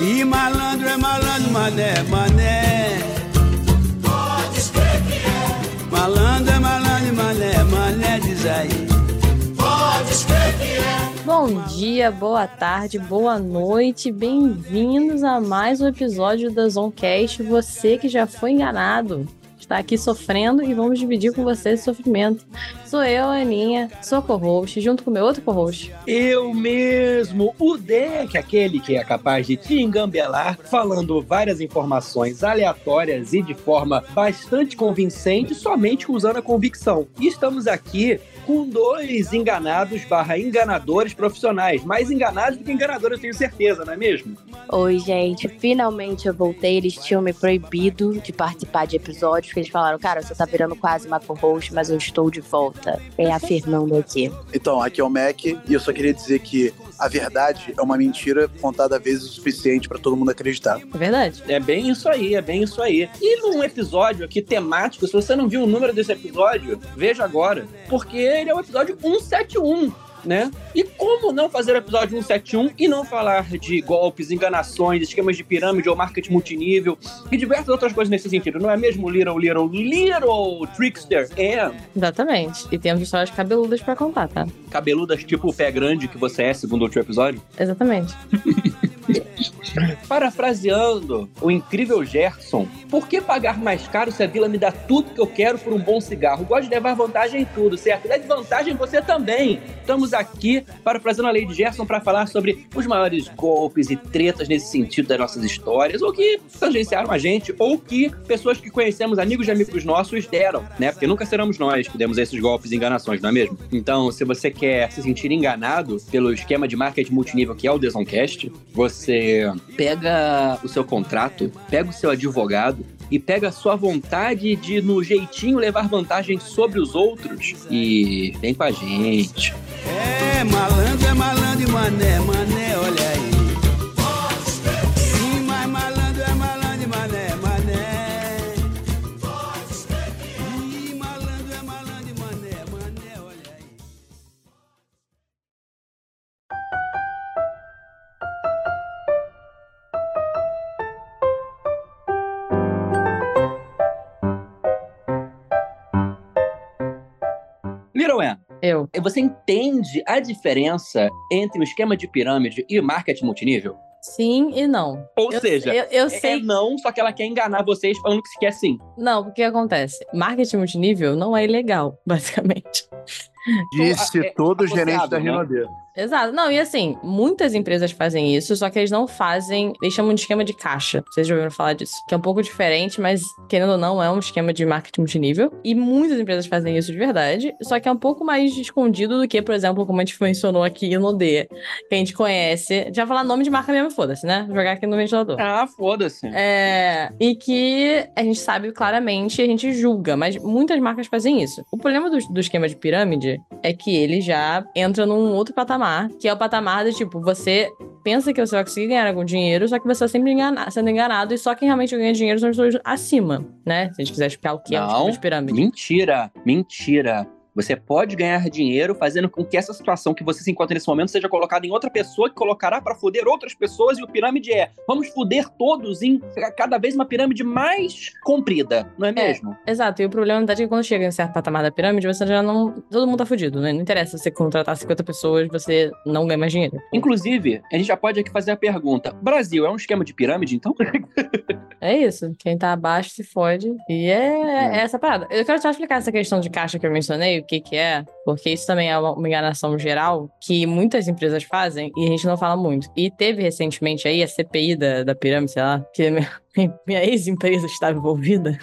E malandro é malandro, mané, mané. Pode escrever que é. Malandro é malandro, mané, mané, diz aí. Pode escrever que é. Bom dia, boa tarde, boa noite, bem-vindos a mais um episódio da Zoncast. Você que já foi enganado, está aqui sofrendo e vamos dividir com você esse sofrimento. Sou eu, Aninha, sou co-host, junto com meu outro co-host. Eu mesmo, o Deck, aquele que é capaz de te engambelar, falando várias informações aleatórias e de forma bastante convincente, somente usando a convicção. E estamos aqui com dois enganados barra enganadores profissionais. Mais enganados do que enganadores, eu tenho certeza, não é mesmo? Oi, gente. Finalmente eu voltei. Eles tinham me proibido de participar de episódios, porque eles falaram, cara, você tá virando quase uma co-host, mas eu estou de volta. É a Fernanda aqui. Então, aqui é o Mac e eu só queria dizer que a verdade é uma mentira contada vezes o suficiente para todo mundo acreditar. É verdade? É bem isso aí, é bem isso aí. E num episódio aqui temático, se você não viu o número desse episódio, veja agora, porque ele é o episódio 171 né? E como não fazer o episódio 171 e não falar de golpes, enganações, esquemas de pirâmide ou marketing multinível e diversas outras coisas nesse sentido, não é mesmo, Little, Little, Little Trickster? É. Exatamente. E temos histórias cabeludas pra contar, tá? Cabeludas tipo o pé grande que você é, segundo o último episódio? Exatamente. Parafraseando o incrível Gerson, por que pagar mais caro se a vila me dá tudo que eu quero por um bom cigarro? Gosto de levar vantagem em tudo, certo? Dá desvantagem você também. Estamos aqui, parafraseando a lei de Gerson, para falar sobre os maiores golpes e tretas nesse sentido das nossas histórias, ou que tangenciaram a gente, ou que pessoas que conhecemos, amigos de amigos nossos, deram, né? Porque nunca seremos nós que demos esses golpes e enganações, não é mesmo? Então, se você quer se sentir enganado pelo esquema de marketing multinível que é o Desoncast, você pega o seu contrato, pega o seu advogado e pega a sua vontade de, no jeitinho, levar vantagem sobre os outros e vem com a gente. É malandro é malandro e mané, mané, olha aí. Você entende a diferença entre o esquema de pirâmide e o marketing multinível? Sim e não. Ou Eu- seja, eu, eu é sei. não, só que ela quer enganar vocês falando que se quer sim. Não, o que acontece? Marketing multinível não é ilegal, basicamente. Disse é todo gerente associado, da né? Exato. Não, e assim, muitas empresas fazem isso, só que eles não fazem. Eles chamam de esquema de caixa. Vocês já ouviram falar disso? Que é um pouco diferente, mas querendo ou não, é um esquema de marketing multinível. E muitas empresas fazem isso de verdade, só que é um pouco mais escondido do que, por exemplo, como a gente mencionou aqui no D, que a gente conhece. Já falar nome de marca mesmo, foda-se, né? Jogar aqui no ventilador. Ah, foda-se. É, e que a gente sabe claramente e a gente julga, mas muitas marcas fazem isso. O problema do, do esquema de pirâmide é que ele já entra num outro patamar, que é o patamar de tipo, você pensa que você vai conseguir ganhar algum dinheiro, só que você está sempre engana- sendo enganado, e só quem realmente ganha dinheiro são as pessoas acima, né? Se a gente quiser explicar o que é o esquema de pirâmide. Mentira, mentira. Você pode ganhar dinheiro fazendo com que essa situação que você se encontra nesse momento seja colocada em outra pessoa que colocará para foder outras pessoas e o pirâmide é vamos foder todos em cada vez uma pirâmide mais comprida, não é mesmo? Exato, e o problema é que quando chega em certo patamar da pirâmide, você já não. Todo mundo tá fudido, né? Não interessa você contratar 50 pessoas, você não ganha mais dinheiro. Inclusive, a gente já pode aqui fazer a pergunta: Brasil é um esquema de pirâmide, então? É isso. Quem tá abaixo se fode. E é, é essa parada. Eu quero só explicar essa questão de caixa que eu mencionei, que que é, porque isso também é uma, enganação geral que muitas empresas fazem e a gente não fala muito. E teve recentemente aí a CPI da, da pirâmide, sei lá, que minha, ex-empresa estava envolvida.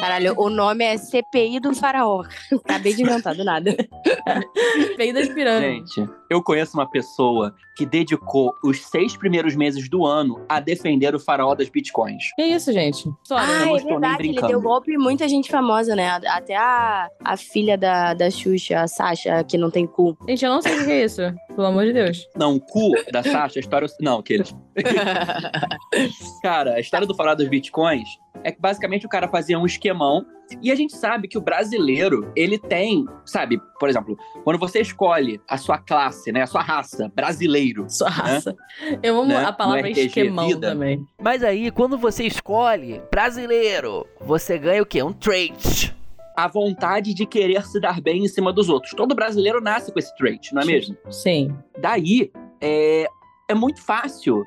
Caralho, o nome é CPI do Faraó. Acabei de inventar do nada. CPI das pirâmides. Gente, eu conheço uma pessoa que dedicou os seis primeiros meses do ano a defender o faraó das bitcoins. Que isso, gente? Só, Ah, não é verdade, ele deu golpe em muita gente famosa, né? Até a, a filha da, da Xuxa, a Sasha, que não tem cu. Gente, eu não sei o que é isso. pelo amor de Deus. Não, o cu da Sasha, a história. Não, aqueles. Cara, a história do falar dos bitcoins é que basicamente o cara fazia um esquemão. E a gente sabe que o brasileiro, ele tem, sabe, por exemplo, quando você escolhe a sua classe, né, a sua raça, brasileiro. Sua raça. Eu amo Né? a palavra RPG esquemão Vida. também. Mas aí, quando você escolhe brasileiro, você ganha o quê? Um trait. A vontade de querer se dar bem em cima dos outros. Todo brasileiro nasce com esse trait, não é mesmo? Sim. Daí, é, é muito fácil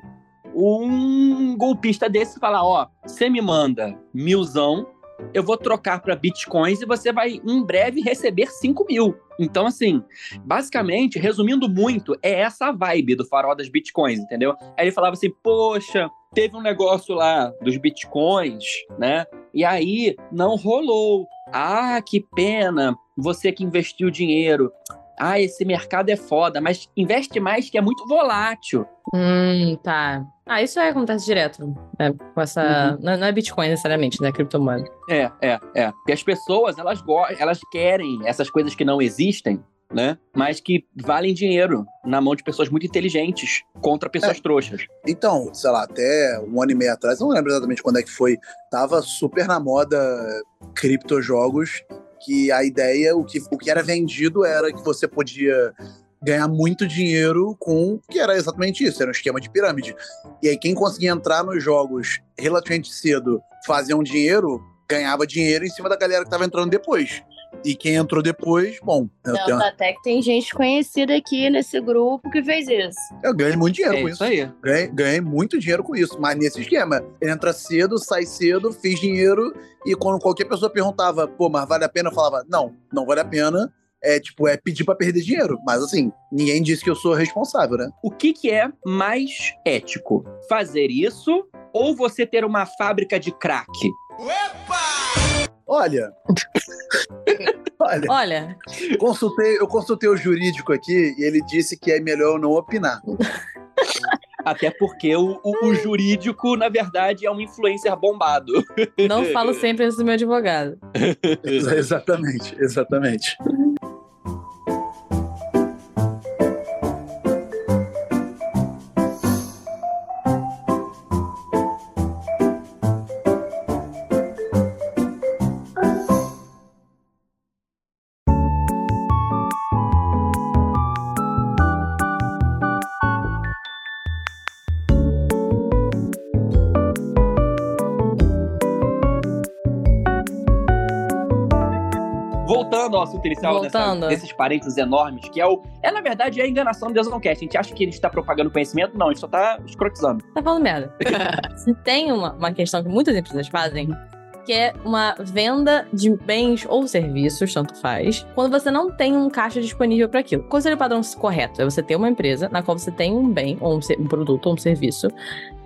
um golpista desse falar: ó, você me manda milzão, eu vou trocar para bitcoins e você vai em breve receber 5 mil. Então, assim, basicamente, resumindo muito, é essa a vibe do farol das bitcoins, entendeu? Aí ele falava assim: poxa, teve um negócio lá dos bitcoins, né? E aí não rolou. Ah, que pena. Você que investiu dinheiro. Ah, esse mercado é foda, mas investe mais que é muito volátil. Hum, tá. Ah, isso aí acontece direto. né, com essa. Não, não é Bitcoin necessariamente, né? Criptomoeda. É, é, é. Porque as pessoas, elas, go- elas querem essas coisas que não existem, né? Mas que valem dinheiro na mão de pessoas muito inteligentes contra pessoas trouxas. Então, sei lá, até um ano e meio atrás, não lembro exatamente quando é que foi, tava super na moda criptojogos, que a ideia, o que, o que era vendido era que você podia ganhar muito dinheiro com, que era exatamente isso, era um esquema de pirâmide. E aí quem conseguia entrar nos jogos relativamente cedo, fazia um dinheiro, ganhava dinheiro em cima da galera que tava entrando depois. E quem entrou depois, bom, Tanto tenho- até que tem gente conhecida aqui nesse grupo que fez isso. eu ganhei muito dinheiro É com isso aí. Ganhei, ganhei muito dinheiro com isso, mas nesse esquema. Entra cedo, sai cedo, fiz dinheiro, e quando qualquer pessoa perguntava, pô, mas vale a pena? Eu falava, não, não vale a pena. É tipo, é pedir pra perder dinheiro. Mas assim, ninguém disse que eu sou responsável, né? O que, que é mais ético? Fazer isso ou você ter uma fábrica de crack? Olha. Olha, Olha, consultei, eu consultei o jurídico aqui e ele disse que é melhor eu não opinar. Até porque o, o- o jurídico, na verdade, é um influencer bombado. não falo sempre isso do meu advogado. Ex- exatamente, exatamente. Assunto inicial dessa- desses parênteses enormes, que é o. É, na verdade, é a enganação do Desoncast. A gente acha que ele está propagando conhecimento, não, a gente só tá escrotizando. Tá falando merda. Você tem uma, uma questão que muitas empresas fazem, que é uma venda de bens ou serviços, tanto faz, quando você não tem um caixa disponível para aquilo. Qual seria o padrão correto? É você ter uma empresa na qual você tem um bem, ou um, um produto ou um serviço,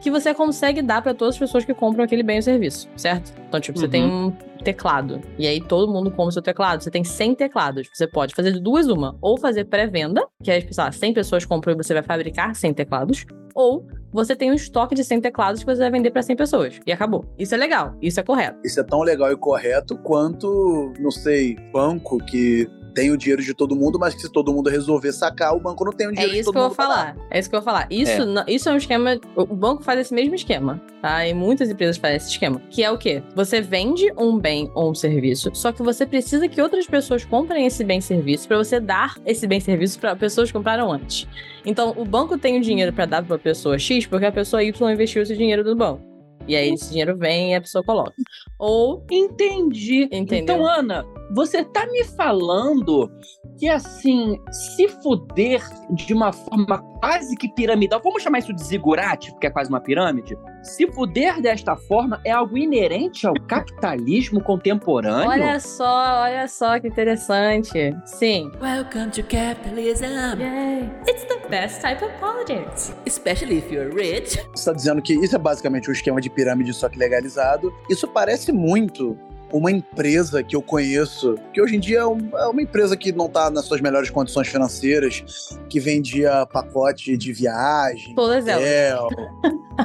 que você consegue dar para todas as pessoas que compram aquele bem ou serviço, certo? Então, tipo, você Uhum. tem um teclado, e aí todo mundo compra o seu teclado. Você tem 100 teclados. Você pode fazer duas uma. Ou fazer pré-venda, que é, sei lá, 100 pessoas compram e você vai fabricar 100 teclados. Ou você tem um estoque de 100 teclados que você vai vender para 100 pessoas. E acabou. Isso é legal. Isso é correto. Isso é tão legal e correto quanto, não sei, banco que tem o dinheiro de todo mundo, mas que se todo mundo resolver sacar, o banco não tem o É dinheiro de isso todo que eu vou mundo. dar. falar. É isso que eu vou falar. Isso, É. não- isso é um esquema. O banco faz esse mesmo esquema, tá? E muitas empresas fazem esse esquema. Que é o quê? Você vende um bem ou um serviço, só que você precisa que outras pessoas comprem esse bem serviço para você dar esse bem serviço para pessoas que compraram antes. Então, o banco tem o dinheiro para dar para a pessoa X porque a pessoa Y investiu esse dinheiro no banco. E aí esse dinheiro vem e a pessoa coloca. Ou Entendi. Entendeu? Então, Ana, você tá me falando que, assim, se fuder de uma forma quase que piramidal, vamos chamar isso de zigurate, porque é quase uma pirâmide? Se fuder desta forma é algo inerente ao capitalismo contemporâneo? olha só, olha só que interessante. Sim. Welcome to capitalism, Yay. It's the best type of politics. especially if you're rich. Você está dizendo que isso é basicamente um esquema de pirâmide, só que legalizado. Isso parece muito uma empresa que eu conheço, que hoje em dia é é uma empresa que não está nas suas melhores condições financeiras, que vendia pacote de viagem. Todas elas. hotel.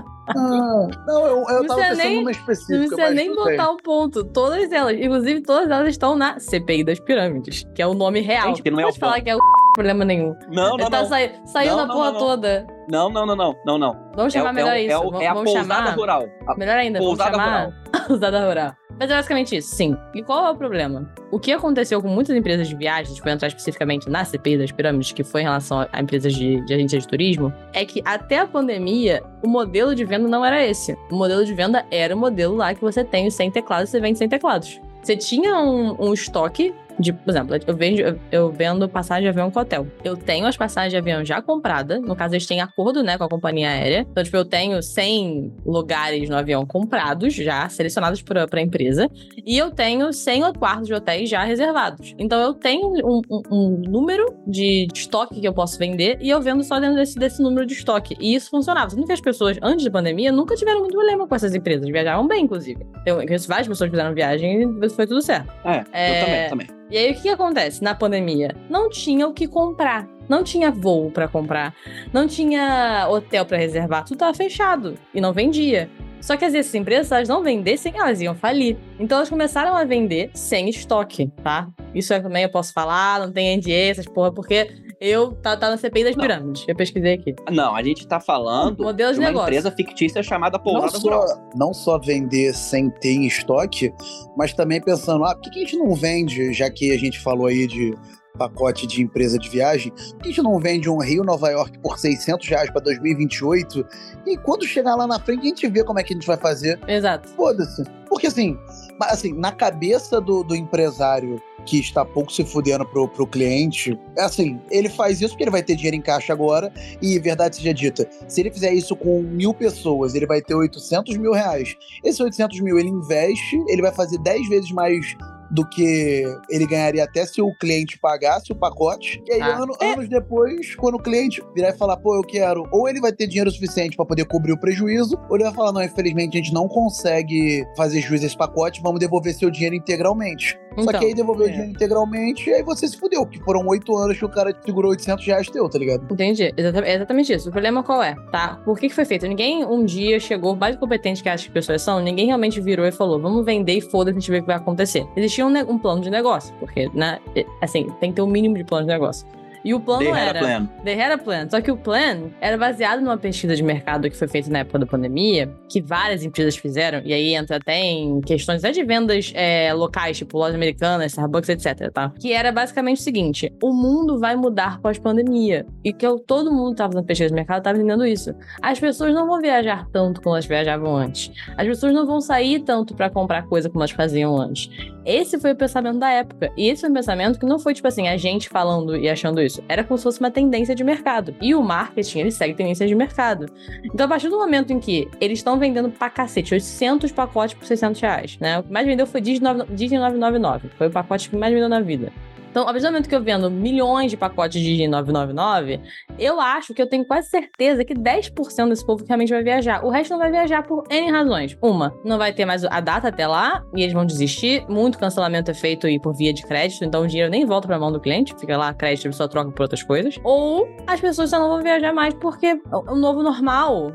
Ah, não, eu, eu Não tava precisa pensando nem- numa Não específica, precisa mas nem botar o ponto. Todas elas, inclusive todas elas estão na CPI das pirâmides, que é o nome real. Gente, que não é Pode o falar que é o problema nenhum. Não, não, Ele tá não. sai- saiu Não, da não, porra não, não. toda. Não, não, não, não, não, não. Vamos chamar é, melhor é, isso. é, o- vamos é a vamos pousada chamar... rural. A- Melhor ainda, vamos Pousada chamar pousada rural. Mas é basicamente isso, sim. E qual é o problema? O que aconteceu com muitas empresas de viagens, vou entrar especificamente na CPI das pirâmides, que foi em relação a empresas de, de agências de turismo, é que até a pandemia, o modelo de venda não era esse. O modelo de venda era o modelo lá que você tem os 100 teclados você vende 100 teclados. Você tinha um, um estoque de, por exemplo, eu vendo, eu- eu vendo passagem de avião com hotel. Eu tenho as passagens de avião já compradas. No caso, eles têm acordo, né, com a companhia aérea. Então, tipo, eu tenho 100 lugares no avião comprados já, selecionados pra, pra empresa. E eu tenho 100 quartos de hotéis já reservados. Então, eu tenho um, um- um número de estoque que eu posso vender e eu vendo só dentro desse, desse número de estoque. E isso funcionava. Sendo que as pessoas, antes da pandemia, nunca tiveram muito problema com essas empresas. Viajavam bem, inclusive. Eu conheço várias pessoas que fizeram viagem e foi tudo certo. É, É, eu também, também. E aí, o que, que acontece na pandemia? Não tinha o que comprar. Não tinha voo pra comprar. Não tinha hotel pra reservar. Tudo tava fechado. E não vendia. Só que vezes, essas empresas, elas não vendessem, elas iam falir. Então, elas começaram a vender sem estoque, tá? Isso é também eu posso falar, não tem NDA, essas porra, porque eu tá, tá na CPI das Não. pirâmides. Eu pesquisei aqui. Não, a gente tá falando Modelo de de uma negócio. empresa fictícia chamada Não Pousada Rural. só, não só vender sem ter em estoque, mas também pensando, ah, por que que a gente não vende, já que a gente falou aí de pacote de empresa de viagem, por que a gente não vende um Rio Nova York por 600 reais para 2028 e quando chegar lá na frente a gente vê como é que a gente vai fazer? Exato. Foda-se. Porque assim, mas, assim, na cabeça do, do empresário que está pouco se fudendo pro, pro cliente, é assim, ele faz isso porque ele vai ter dinheiro em caixa agora, e verdade seja dita, se ele fizer isso com mil pessoas, ele vai ter 800 mil reais. Esses 800 mil ele investe, ele vai fazer 10 vezes mais do que ele ganharia até se o cliente pagasse o pacote. E aí, Ah. ano- anos depois, quando o cliente virar e falar, pô, eu quero, ou ele vai ter dinheiro suficiente para poder cobrir o prejuízo, ou ele vai falar, não, infelizmente a gente não consegue fazer juiz a esse pacote, vamos devolver seu dinheiro integralmente. Só Então, que aí devolveu é. o dinheiro integralmente, e aí você se fudeu, que foram oito anos que o cara segurou 800 reais teu, tá ligado? Entendi. É exatamente isso. O problema qual é, tá? Por que, que foi feito? Ninguém um dia chegou, mais competente que acha que as pessoas são, ninguém realmente virou e falou, vamos vender e foda-se, a gente vê o que vai acontecer. Existia um, um plano de negócio, porque, né, assim, tem que ter um mínimo de plano de negócio. E o plano They era... plan. They had a plan. Só que o plan era baseado numa pesquisa de mercado que foi feita na época da pandemia, que várias empresas fizeram, e aí entra até em questões até de vendas é, locais, tipo lojas americanas, Starbucks, etc, tá? Que era basicamente o seguinte, o mundo vai mudar pós-pandemia. E que eu, todo mundo tava fazendo pesquisa de mercado, tava entendendo isso. As pessoas não vão viajar tanto como elas viajavam antes. As pessoas não vão sair tanto pra comprar coisa como elas faziam antes. Esse foi o pensamento da época. E esse foi um pensamento que não foi, tipo assim, a gente falando e achando isso. Era como se fosse uma tendência de mercado. E o marketing, ele segue tendências de mercado. Então, a partir do momento em que eles estão vendendo pra cacete 800 pacotes por 600 reais, né? O que mais vendeu foi Disney 9- Disney 999. Foi o pacote que mais vendeu na vida. Então, a partir do momento que eu vendo milhões de pacotes de Disney 999, eu acho que eu tenho quase certeza que 10% desse povo realmente vai viajar. O resto não vai viajar por N razões. Uma, não vai ter mais a data até lá e eles vão desistir. Muito cancelamento é feito aí por via de crédito, então o dinheiro nem volta pra mão do cliente, fica lá crédito e só troca por outras coisas. Ou as pessoas só não vão viajar mais porque o novo normal,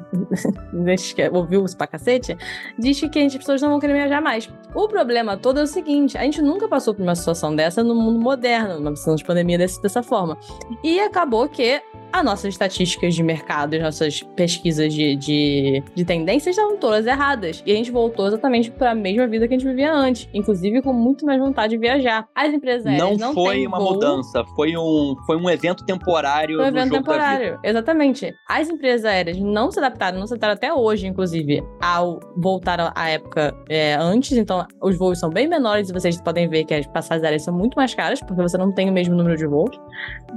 ouviu isso pra cacete, diz que as pessoas não vão querer viajar mais. O problema todo é o seguinte: a gente nunca passou por uma situação dessa no mundo moderno, numa situação de pandemia desse- dessa forma. E acabou que as nossas estatísticas de mercado, as nossas pesquisas de, de, de tendências estavam todas erradas. E a gente voltou exatamente para a mesma vida que a gente vivia antes, inclusive com muito mais vontade de viajar. As empresas aéreas Não, não, foi uma voo, mudança, foi um, foi um evento temporário Foi um evento temporário, exatamente. As empresas aéreas não se adaptaram, não se adaptaram até hoje, inclusive, ao voltar à- à época é, antes. Então, os voos são bem menores e vocês podem ver que as passagens aéreas são muito mais caras, porque você não tem o mesmo número de voos.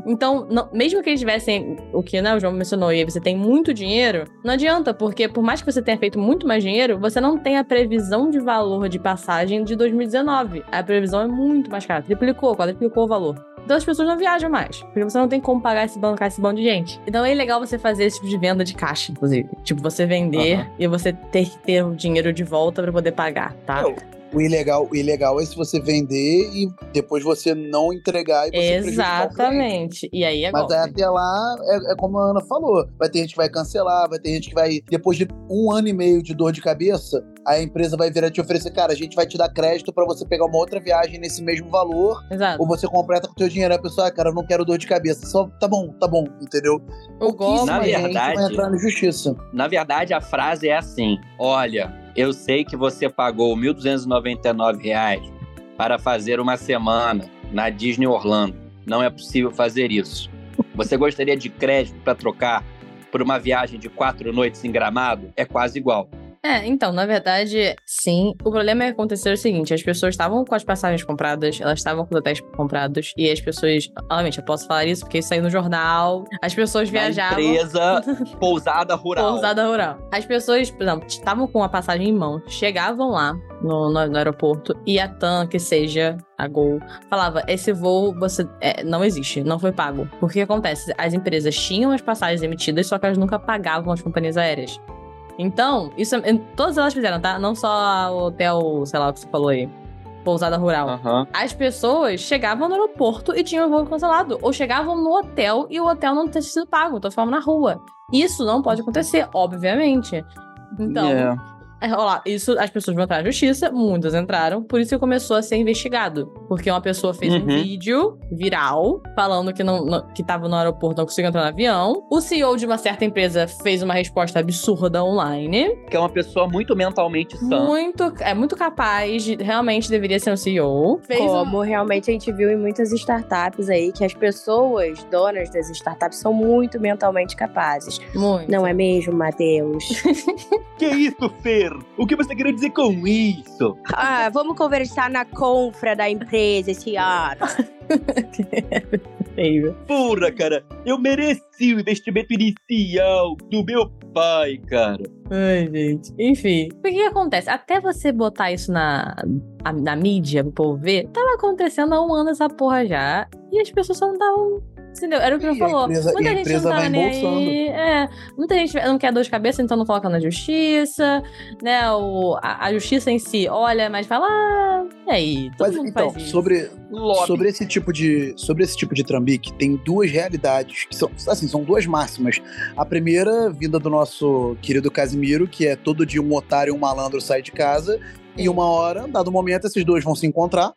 Então, não- mesmo que eles tivessem o que né, o João mencionou, e você tem muito dinheiro, não adianta, porque por mais que você tenha feito muito mais dinheiro, você não tem a previsão de valor de passagem de 2019. A previsão é muito mais cara, triplicou, quadriplicou o valor. Então as pessoas não viajam mais. Porque você não tem como pagar esse banco, esse bando de gente. Então é legal você fazer esse tipo de venda de caixa, inclusive. Tipo, você vender Aham. e você ter que ter o dinheiro de volta pra poder pagar, tá? Eu- O ilegal, o ilegal é se você vender e depois você não entregar e você. Exatamente. E aí é Mas golpe. aí até lá, é, é como a Ana falou, vai ter gente que vai cancelar, vai ter gente que vai, depois de um ano e meio de dor de cabeça, a empresa vai virar te oferecer, cara, a gente vai te dar crédito pra você pegar uma outra viagem nesse mesmo valor, Exato. ou você completa com o teu dinheiro. A pessoa, ah, cara, eu não quero dor de cabeça. Só, tá bom, tá bom, entendeu? O golpe. Na gente verdade- vai entrar na justiça. Na verdade, a frase é assim: olha, eu sei que você pagou 1.299 reais para fazer uma semana na Disney Orlando. Não é possível fazer isso. Você gostaria de crédito para trocar por uma viagem de quatro noites em Gramado? É quase igual. É, então, na verdade, sim. O problema é acontecer o seguinte: as pessoas estavam com as passagens compradas, elas estavam com os hotéis comprados, e as pessoas. Obviamente, eu posso falar isso porque isso saiu no jornal. As pessoas Na viajavam. empresa pousada rural. Pousada rural. As pessoas, por exemplo, estavam com a passagem em mão, chegavam lá no, no- no aeroporto e a TAM, que seja a Gol, falava: esse voo você é, não existe, não foi pago. Porque acontece? As empresas tinham as passagens emitidas, só que elas nunca pagavam as companhias aéreas. Então, isso todas elas fizeram, tá? Não só o hotel, sei lá o que você falou aí. Pousada rural. Aham. As pessoas chegavam no aeroporto e tinham o voo cancelado. Ou chegavam no hotel e o hotel não tinha sido pago, então ficavam na rua. Isso não pode acontecer, obviamente. Então, É. é, ó lá, isso as pessoas vão entrar na justiça, muitas entraram, por isso que começou a ser investigado. Porque uma pessoa fez um Uhum. vídeo viral falando que não, não- que tava no aeroporto, não conseguiu entrar no avião. O CEO de uma certa empresa fez uma resposta absurda online. Que é uma pessoa muito mentalmente sã. Muito, é muito capaz, de, realmente deveria ser um CEO. Fez um- Como realmente a gente viu em muitas startups aí, que as pessoas donas das startups são muito mentalmente capazes. muito. Não é mesmo, Matheus? Que isso, Fer? O que você queria dizer com isso? ah, vamos conversar na confra da empresa esse ano. Porra, cara, eu mereci o investimento inicial do meu pai, cara. Ai, gente. Enfim, o que, que acontece? Até você botar isso na, na mídia pro povo ver, tava acontecendo há um ano essa porra já. E as pessoas só não estavam. Entendeu? Era o que eu falou. empresa- muita gente não vai nem aí. É, muita gente não quer dor de cabeça, então não coloca na justiça, né? O, a, a justiça em si olha, mas fala, ah, e aí? Todo Mas mundo então, faz isso. sobre, Lobby. sobre esse tipo de sobre esse tipo de trambique tem duas realidades que são assim são duas máximas a primeira vinda do nosso querido Casimiro que é todo dia um otário e um malandro sai de casa e uma hora dado momento esses dois vão se encontrar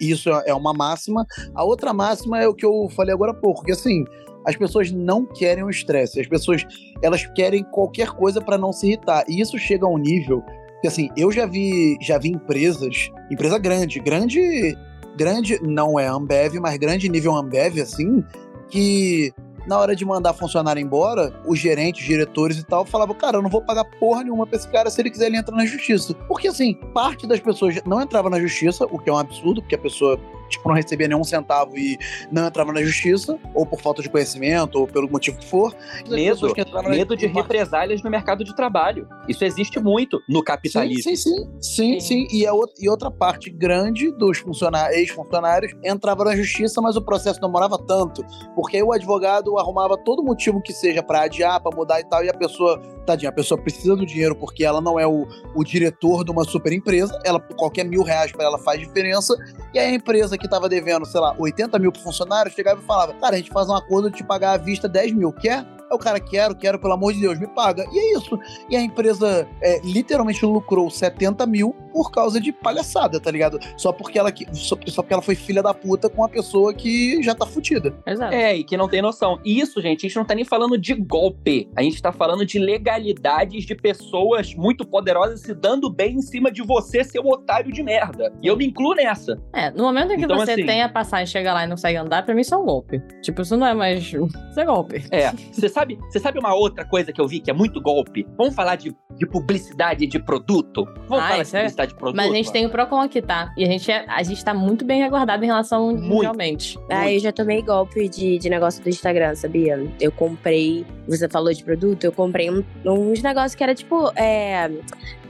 isso é uma máxima. A outra máxima é o que eu falei agora há pouco que assim as pessoas não querem o estresse as pessoas elas querem qualquer coisa para não se irritar. E isso chega a um nível que assim eu já vi já vi empresas empresa grande grande grande, não é Ambev, mas grande nível Ambev, assim, que na hora de mandar funcionário embora, os gerentes, os diretores e tal, falavam, cara, eu não vou pagar porra nenhuma pra esse cara se ele quiser ele entra na justiça. Porque, assim, parte das pessoas não entrava na justiça, o que é um absurdo, porque a pessoa, tipo, não recebia nenhum centavo e não entrava na justiça, ou por falta de conhecimento, ou pelo motivo que for. Medo, que na- medo de represálias no mercado de trabalho. Isso existe muito no capitalismo. Sim, sim, sim. Sim, sim. E, a outra, e outra parte grande dos funcionários, ex-funcionários entrava na justiça, mas o processo demorava tanto. Porque aí o advogado arrumava todo motivo que seja pra adiar, pra mudar e tal, e a pessoa, tadinha, a pessoa precisa do dinheiro porque ela não é o, o diretor de uma super empresa, ela, qualquer mil reais pra ela faz diferença, e aí a empresa que tava devendo, sei lá, 80 mil pro funcionário, chegava e falava, cara, a gente faz um acordo de te pagar à vista 10 mil, quer? Aí o cara, quero, quero, pelo amor de Deus, me paga. E é isso. E a empresa é, literalmente lucrou 70 mil por causa de palhaçada, tá ligado? Só porque ela, que- só, só porque ela foi filha da puta com uma pessoa que já tá fudida. Exato. É, e que não tem noção. E isso, gente, a gente não tá nem falando de golpe. A gente tá falando de legalidades de pessoas muito poderosas se dando bem em cima de você, seu otário de merda. E eu me incluo nessa. É, no momento em que Então, você assim- tem a passagem, chega lá e não consegue andar, pra mim isso é um golpe. Tipo, isso não é mais. Isso é golpe. É, você sabe, você sabe uma outra coisa que eu vi que é muito golpe? Vamos falar de, de publicidade de produto? Vamos Ah, falar de é- publicidade de produto? Mas a gente tem o Procon aqui, tá? E a gente, é, a gente tá muito bem aguardado em relação Muito. mundialmente. Ah, eu já tomei golpe de, de negócio do Instagram, sabia? Eu comprei você falou de produto, eu comprei um- uns negócios que era tipo é,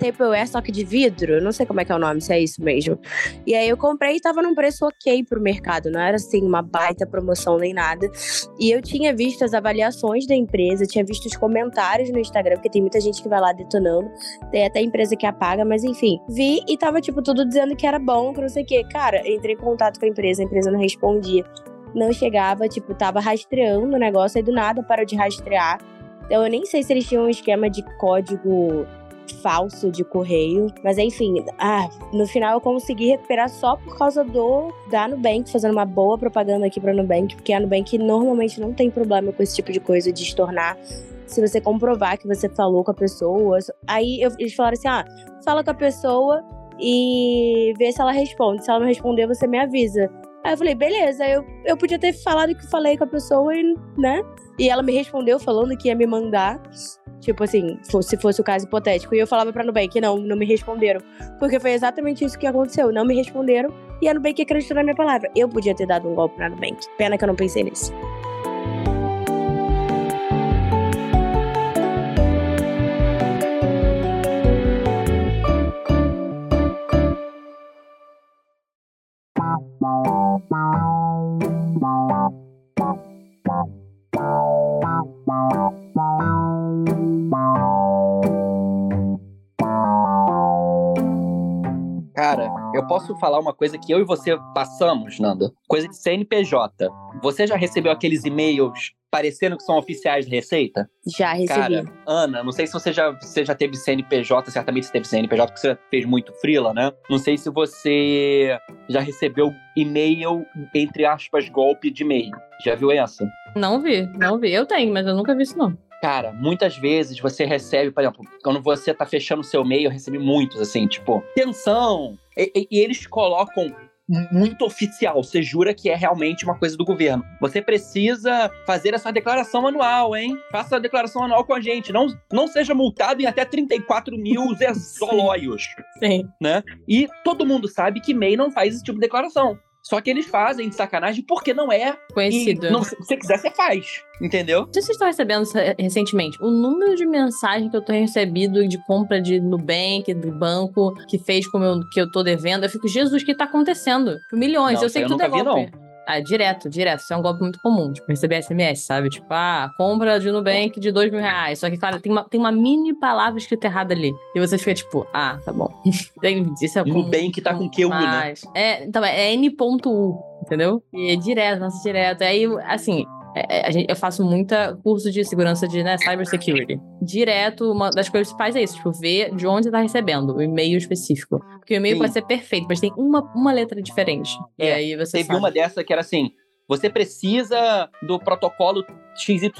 Tupperware, só que de vidro. Não sei como é que é o nome, se é isso mesmo. E aí eu comprei e tava num preço ok pro mercado. Não era assim uma baita promoção nem nada. E eu tinha visto as avaliações da empresa, tinha visto os comentários no Instagram, porque tem muita gente que vai lá detonando. Tem até empresa que apaga, mas enfim. Vi e tava, tipo, tudo dizendo que era bom, que não sei o quê. Cara, entrei em contato com a empresa, a empresa não respondia. Não chegava, tipo, tava rastreando o negócio, aí do nada parou de rastrear. Então eu nem sei se eles tinham um esquema de código falso de correio. Mas enfim, ah, no final eu consegui recuperar só por causa do da Nubank, fazendo uma boa propaganda aqui pra Nubank, porque a Nubank normalmente não tem problema com esse tipo de coisa de estornar. Se você comprovar que você falou com a pessoa. Aí eu- eles falaram assim: ah, fala com a pessoa e vê se ela responde. Se ela não responder, você me avisa. Aí eu falei, beleza, eu, eu podia ter falado que falei com a pessoa e, né? E ela me respondeu falando que ia me mandar. Tipo assim, se fosse o caso hipotético. E eu falava pra Nubank, não, não me responderam. Porque foi exatamente isso que aconteceu. Não me responderam e a Nubank acreditou na minha palavra. Eu podia ter dado um golpe na Nubank. Pena que eu não pensei nisso. Posso falar uma coisa que eu e você passamos, Nanda? Coisa de CNPJ. Você já recebeu aqueles e-mails parecendo que são oficiais da Receita? Já recebi. Cara, Ana, não sei se você já, você já teve CNPJ, certamente você teve CNPJ, porque você fez muito frila, né? Não sei se você já recebeu e-mail, entre aspas, golpe de e-mail. Já viu essa? Não vi, não vi. Eu tenho, mas eu nunca vi isso, não. Cara, muitas vezes você recebe, por exemplo, quando você tá fechando o seu e-mail, eu recebi muitos, assim, tipo, atenção! E, e- eles colocam muito oficial, você jura que é realmente uma coisa do governo. Você precisa fazer essa declaração anual, hein? Faça a declaração anual com a gente. Não, não seja multado em até 34 mil zolóios, Sim. né? E todo mundo sabe que MEI não faz esse tipo de declaração. Só que eles fazem de sacanagem porque não é. Conhecido. E não, se você quiser, você faz. Entendeu? Não sei se vocês estão recebendo isso recentemente. O número de mensagens que eu tô recebido de compra de Nubank, do banco, que fez com eu, que eu tô devendo, eu fico, Jesus, o que tá acontecendo? Milhões. Não, eu sei que eu tudo é nunca vi, golpe. Ah, direto, direto. Isso é um golpe muito comum. Tipo, receber SMS, sabe? Tipo, ah, compra de Nubank de dois mil reais. Só que, claro, tem uma, tem uma mini palavra escrita errada ali. E você fica tipo, ah, tá bom. Isso é comum Nubank tá com QU, né? É, então, é N.U, entendeu? E é direto, nossa, direto. Aí, assim, é- é, gente, eu faço muita curso de segurança de né, cybersecurity. Direto, uma das coisas principais é isso, tipo, ver de onde você tá recebendo o e-mail específico. Porque o e-mail Sim. pode ser perfeito, mas tem uma, uma letra diferente. e É, aí você Teve sabe. uma dessa que era assim: você precisa do protocolo XYZ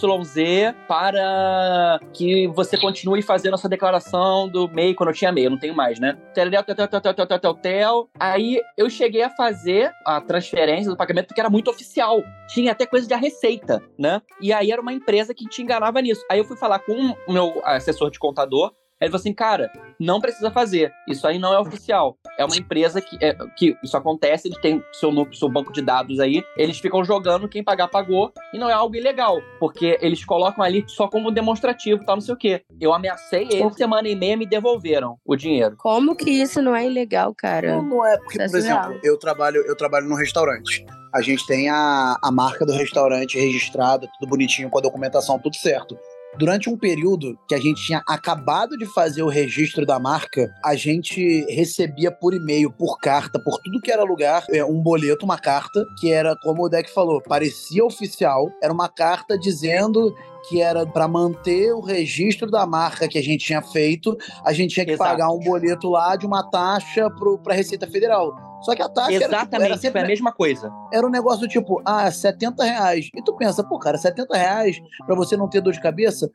para que você continue fazendo essa declaração do MEI, quando eu tinha MEI, eu não tenho mais, né? Tel, tel, tel, tel, tel. Aí eu cheguei a fazer a transferência do pagamento porque era muito oficial. Tinha até coisa de receita, né? E aí era uma empresa que te enganava nisso. Aí eu fui falar com o meu assessor de contador ele falou assim, cara, não precisa fazer. Isso aí não é oficial. É uma empresa que, é, que isso acontece, eles têm seu, seu banco de dados aí, eles ficam jogando, quem pagar, pagou, e não é algo ilegal, porque eles colocam ali só como demonstrativo, tal, não sei o quê. Eu ameacei eles, semana e meia me devolveram o dinheiro. Como que isso não é ilegal, cara? Não, não é, porque, Isso é por exemplo, eu trabalho, eu trabalho num restaurante. A gente tem a, a marca do restaurante registrada, tudo bonitinho, com a documentação, tudo certo. Durante um período que a gente tinha acabado de fazer o registro da marca, a gente recebia por e-mail, por carta, por tudo que era lugar, é, um boleto, uma carta, que era, como o Deck falou, parecia oficial. Era uma carta dizendo que era para manter o registro da marca que a gente tinha feito, a gente tinha que Exato. pagar um boleto lá de uma taxa para a Receita Federal. Só que a taxa era, tipo, Exatamente, era sempre foi a mesma coisa. era um negócio tipo, ah, 70 reais. E tu pensa, pô, cara, 70 reais pra você não ter dor de cabeça?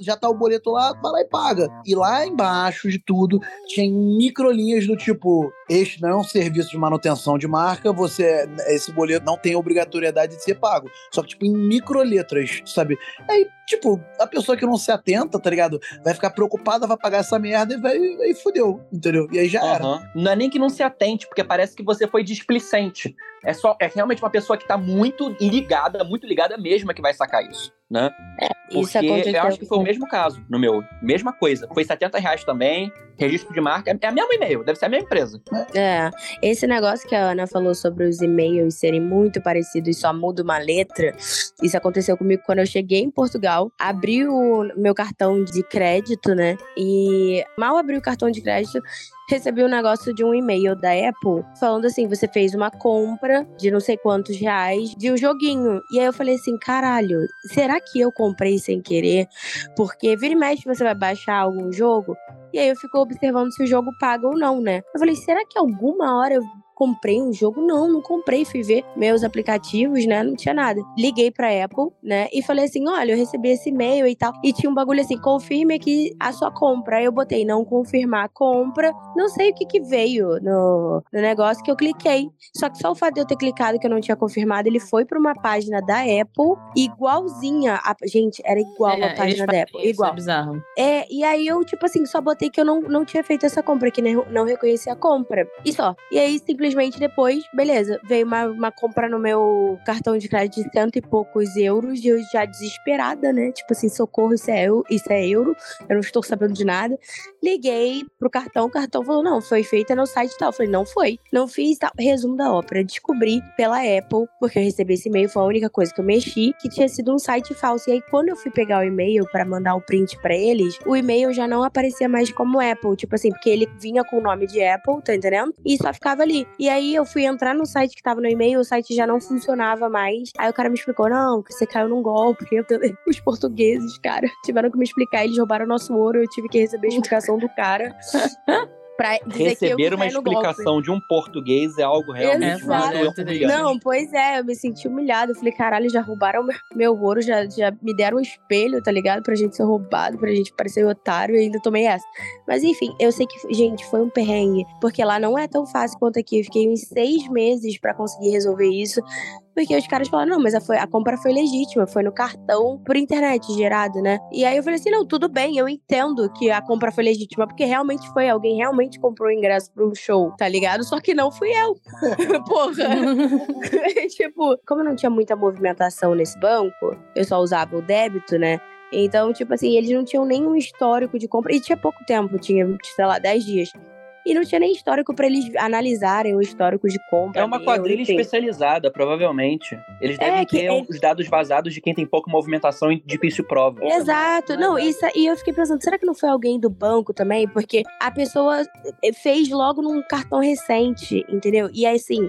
Já tá o boleto lá, vai lá e paga. E lá embaixo de tudo, tinha microlinhas do tipo, este não é um serviço de manutenção de marca, você, esse boleto não tem obrigatoriedade de ser pago. Só que, tipo, em microletras, sabe? Aí, tipo, a pessoa que não se atenta, tá ligado? Vai ficar preocupada, vai pagar essa merda e vai, aí fudeu, entendeu? E aí já era. Aham. Não é nem que não se atente, porque parece que você foi displicente. É só é realmente uma pessoa que tá muito ligada, muito ligada mesmo que vai sacar isso, né? Isso Porque aconteceu. eu acho que foi o mesmo caso no meu. Mesma coisa. Foi 70 reais também, registro de marca. É a mesma e-mail, deve ser a mesma empresa. É, esse negócio que a Ana falou sobre os e-mails serem muito parecidos e só muda uma letra, isso aconteceu comigo quando eu cheguei em Portugal, abri o meu cartão de crédito, né? E mal abri o cartão de crédito, recebi um negócio de um e-mail da Apple falando assim: você fez uma compra de não sei quantos reais de um joguinho. E aí eu falei assim: caralho, será que eu comprei sem querer? Porque vira e mexe você vai baixar algum jogo. E aí eu fico observando se o jogo paga ou não, né? Eu falei, será que alguma hora eu comprei um jogo? Não, não comprei. Fui ver meus aplicativos, né? Não tinha nada. Liguei pra Apple, né? E falei assim: olha, eu recebi esse e-mail e tal. E tinha um bagulho assim: confirme aqui a sua compra. Aí eu botei não confirmar a compra. Não sei o que que veio no, no negócio que eu cliquei. Só que só o fato de eu ter clicado que eu não tinha confirmado, ele foi pra uma página da Apple igualzinha. A, gente, era igual É, a página da Apple. isso, Igual. É bizarro. É, e aí eu, tipo assim, só botei que eu não, não tinha feito essa compra, que nem- não reconheci a compra. E só. E aí, simplesmente depois, beleza, veio uma, uma compra no meu cartão de crédito de cento e poucos euros, e eu já desesperada, né? Tipo assim, socorro, isso é, eu, isso é euro, eu não estou sabendo de nada. Liguei pro cartão, o cartão falou, não, foi feita no site tal. Eu falei, não foi. Não fiz tal. Resumo da ópera. Descobri pela Apple, porque eu recebi esse e-mail, foi a única coisa que eu mexi, que tinha sido um site falso. E aí, quando eu fui pegar o e-mail pra mandar o print pra eles, o e-mail já não aparecia mais como Apple. Tipo assim, porque ele vinha com o nome de Apple, tá entendendo? E só ficava ali. E aí eu fui entrar no site que tava no e-mail, o site já não funcionava mais. Aí o cara me explicou: não, você caiu num golpe. Os portugueses, cara, tiveram que me explicar. Eles roubaram nosso ouro, eu tive que receber a explicação do cara. pra dizer Receber uma no golpe. explicação de um português é algo realmente Exato. muito humilhante. Não, pois é, eu me senti humilhada. Eu falei, caralho, já roubaram meu, ouro, já, já me deram um espelho, tá ligado? Pra gente ser roubado, pra gente parecer otário e ainda tomei essa. Mas enfim, eu sei que, gente, foi um perrengue, porque lá não é tão fácil quanto aqui. Eu fiquei uns seis meses pra conseguir resolver isso. Porque os caras falaram, não, mas a, foi, a compra foi legítima, foi no cartão por internet gerado, né? E aí eu falei assim, não, tudo bem, eu entendo que a compra foi legítima, porque realmente foi, alguém realmente comprou o ingresso um show, tá ligado? Só que não fui eu. Porra! tipo, como não tinha muita movimentação nesse banco, eu só usava o débito, né? Então, tipo assim, eles não tinham nenhum histórico de compra. E tinha pouco tempo, tinha, sei lá, 10 dias. E não tinha nem histórico pra eles analisarem o histórico de compra. É uma quadrilha especializada, provavelmente. Eles É, devem ter eles- os dados vazados de quem tem pouca movimentação e difícil prova. Exato. Não, isso, e eu fiquei pensando, será que não foi alguém do banco também? Porque a pessoa fez logo num cartão recente, entendeu? E aí, assim,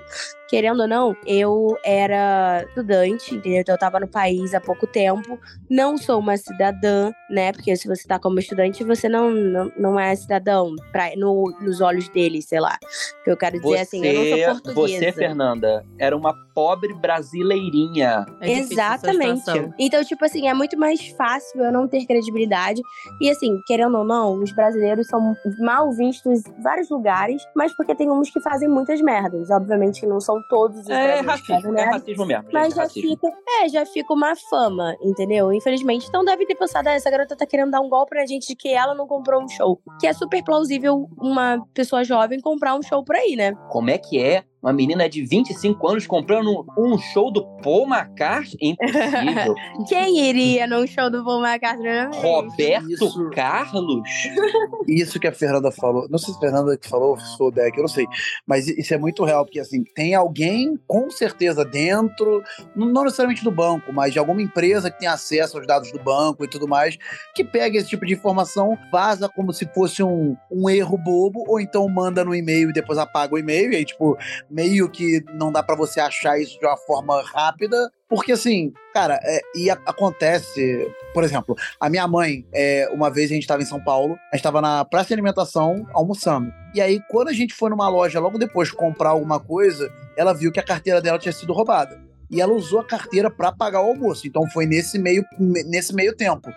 querendo ou não, eu era estudante, entendeu? Então eu tava no país há pouco tempo. Não sou uma cidadã, né? Porque se você tá como estudante, você não, não, não é cidadão pra, no, nos olhos deles, sei lá. O que eu quero dizer Você, assim, eu não sou portuguesa. você, Fernanda, era uma pobre brasileirinha. É Exatamente. Então, tipo assim, é muito mais fácil eu não ter credibilidade. E assim, querendo ou não, os brasileiros são mal vistos em vários lugares, mas porque tem uns que fazem muitas merdas. Obviamente que não são todos os É fazem racismo, é racismo mesmo. gente, Mas é já racismo. fica, é, já fica uma fama, entendeu? Infelizmente. Então deve ter pensado, ah, essa garota tá querendo dar um golpe na gente de que ela não comprou um show. Que é super plausível uma pessoa jovem comprar um show por aí, né? Como é que é uma menina de 25 anos comprando um show do Paul McCartney? Impossível. Quem iria num show do Paul McCartney? é mesmo? Roberto Isso. Carlos? Isso que a Fernanda falou, não sei se a Fernanda que falou, se foi o Deck, eu não sei, mas isso é muito real, porque assim, tem alguém com certeza dentro, não não necessariamente do banco, mas de alguma empresa que tem acesso aos dados do banco e tudo mais, que pega esse tipo de informação, vaza como se fosse um, um erro bobo, ou então manda no e-mail e depois apaga o e-mail, e aí, tipo, meio que não dá pra você achar isso de uma forma rápida, porque assim, cara, é, e a- acontece, por exemplo, a minha mãe, é, uma vez a gente estava em São Paulo, a gente estava na praça de alimentação almoçando. E aí, quando a gente foi numa loja logo depois comprar alguma coisa, ela viu que a carteira dela tinha sido roubada. E ela usou a carteira para pagar o almoço. Então foi nesse meio, nesse meio tempo.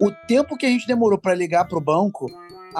O tempo que a gente demorou para ligar pro banco,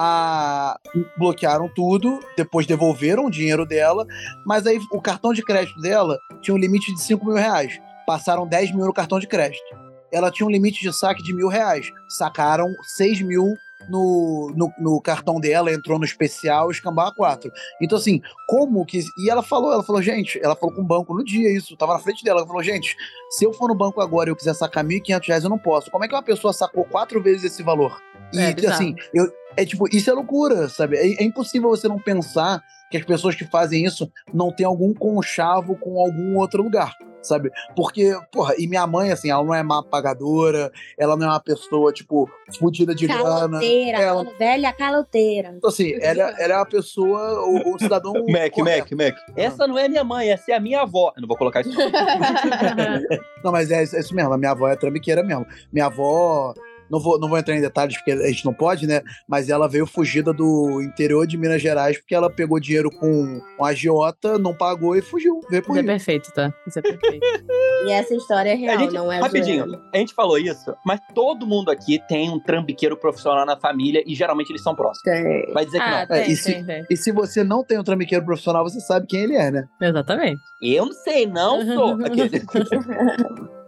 a... bloquearam tudo, depois devolveram o dinheiro dela, mas aí o cartão de crédito dela tinha um limite de 5 mil reais. Passaram 10 mil no cartão de crédito ela tinha um limite de saque de mil reais. Sacaram 6 mil no, no, no cartão dela, entrou no especial, escambar 4. Então, assim, como que. E ela falou, ela falou, gente, ela falou com o banco no dia isso, tava na frente dela. Ela falou, gente, se eu for no banco agora e eu quiser sacar 1.500 reais, eu não posso. Como é que uma pessoa sacou quatro vezes esse valor? E, É, assim, eu, é tipo, isso é loucura, sabe? É, é impossível você não pensar que as pessoas que fazem isso não têm algum conchavo com algum outro lugar, sabe? Porque, porra, e minha mãe, assim, ela não é má pagadora, ela não é uma pessoa, tipo, fodida de grana. Caloteira, Ela- velha caloteira. Então, assim, ela, ela é uma pessoa, o, o cidadão. Mac, correto. Mac, Mac. Essa não é minha mãe, essa é a minha avó. Eu não vou colocar isso. Não, mas é, é isso mesmo, a minha avó é trambiqueira mesmo. Minha avó. Não vou, não vou entrar em detalhes porque a gente não pode, né? Mas ela veio fugida do interior de Minas Gerais porque ela pegou dinheiro com um agiota, não pagou e fugiu. Veio Isso é perfeito, tá? Isso é perfeito. E essa história é real, gente- não é rapidinho, zoeira. a gente falou isso, mas todo mundo aqui tem um trambiqueiro profissional na família e geralmente eles são próximos. Tem. Vai dizer que Ah, não. É, tem, e se- tem, tem. E se você não tem um trambiqueiro profissional, você sabe quem ele é, né? Exatamente. Eu não sei, não sou. Aquele-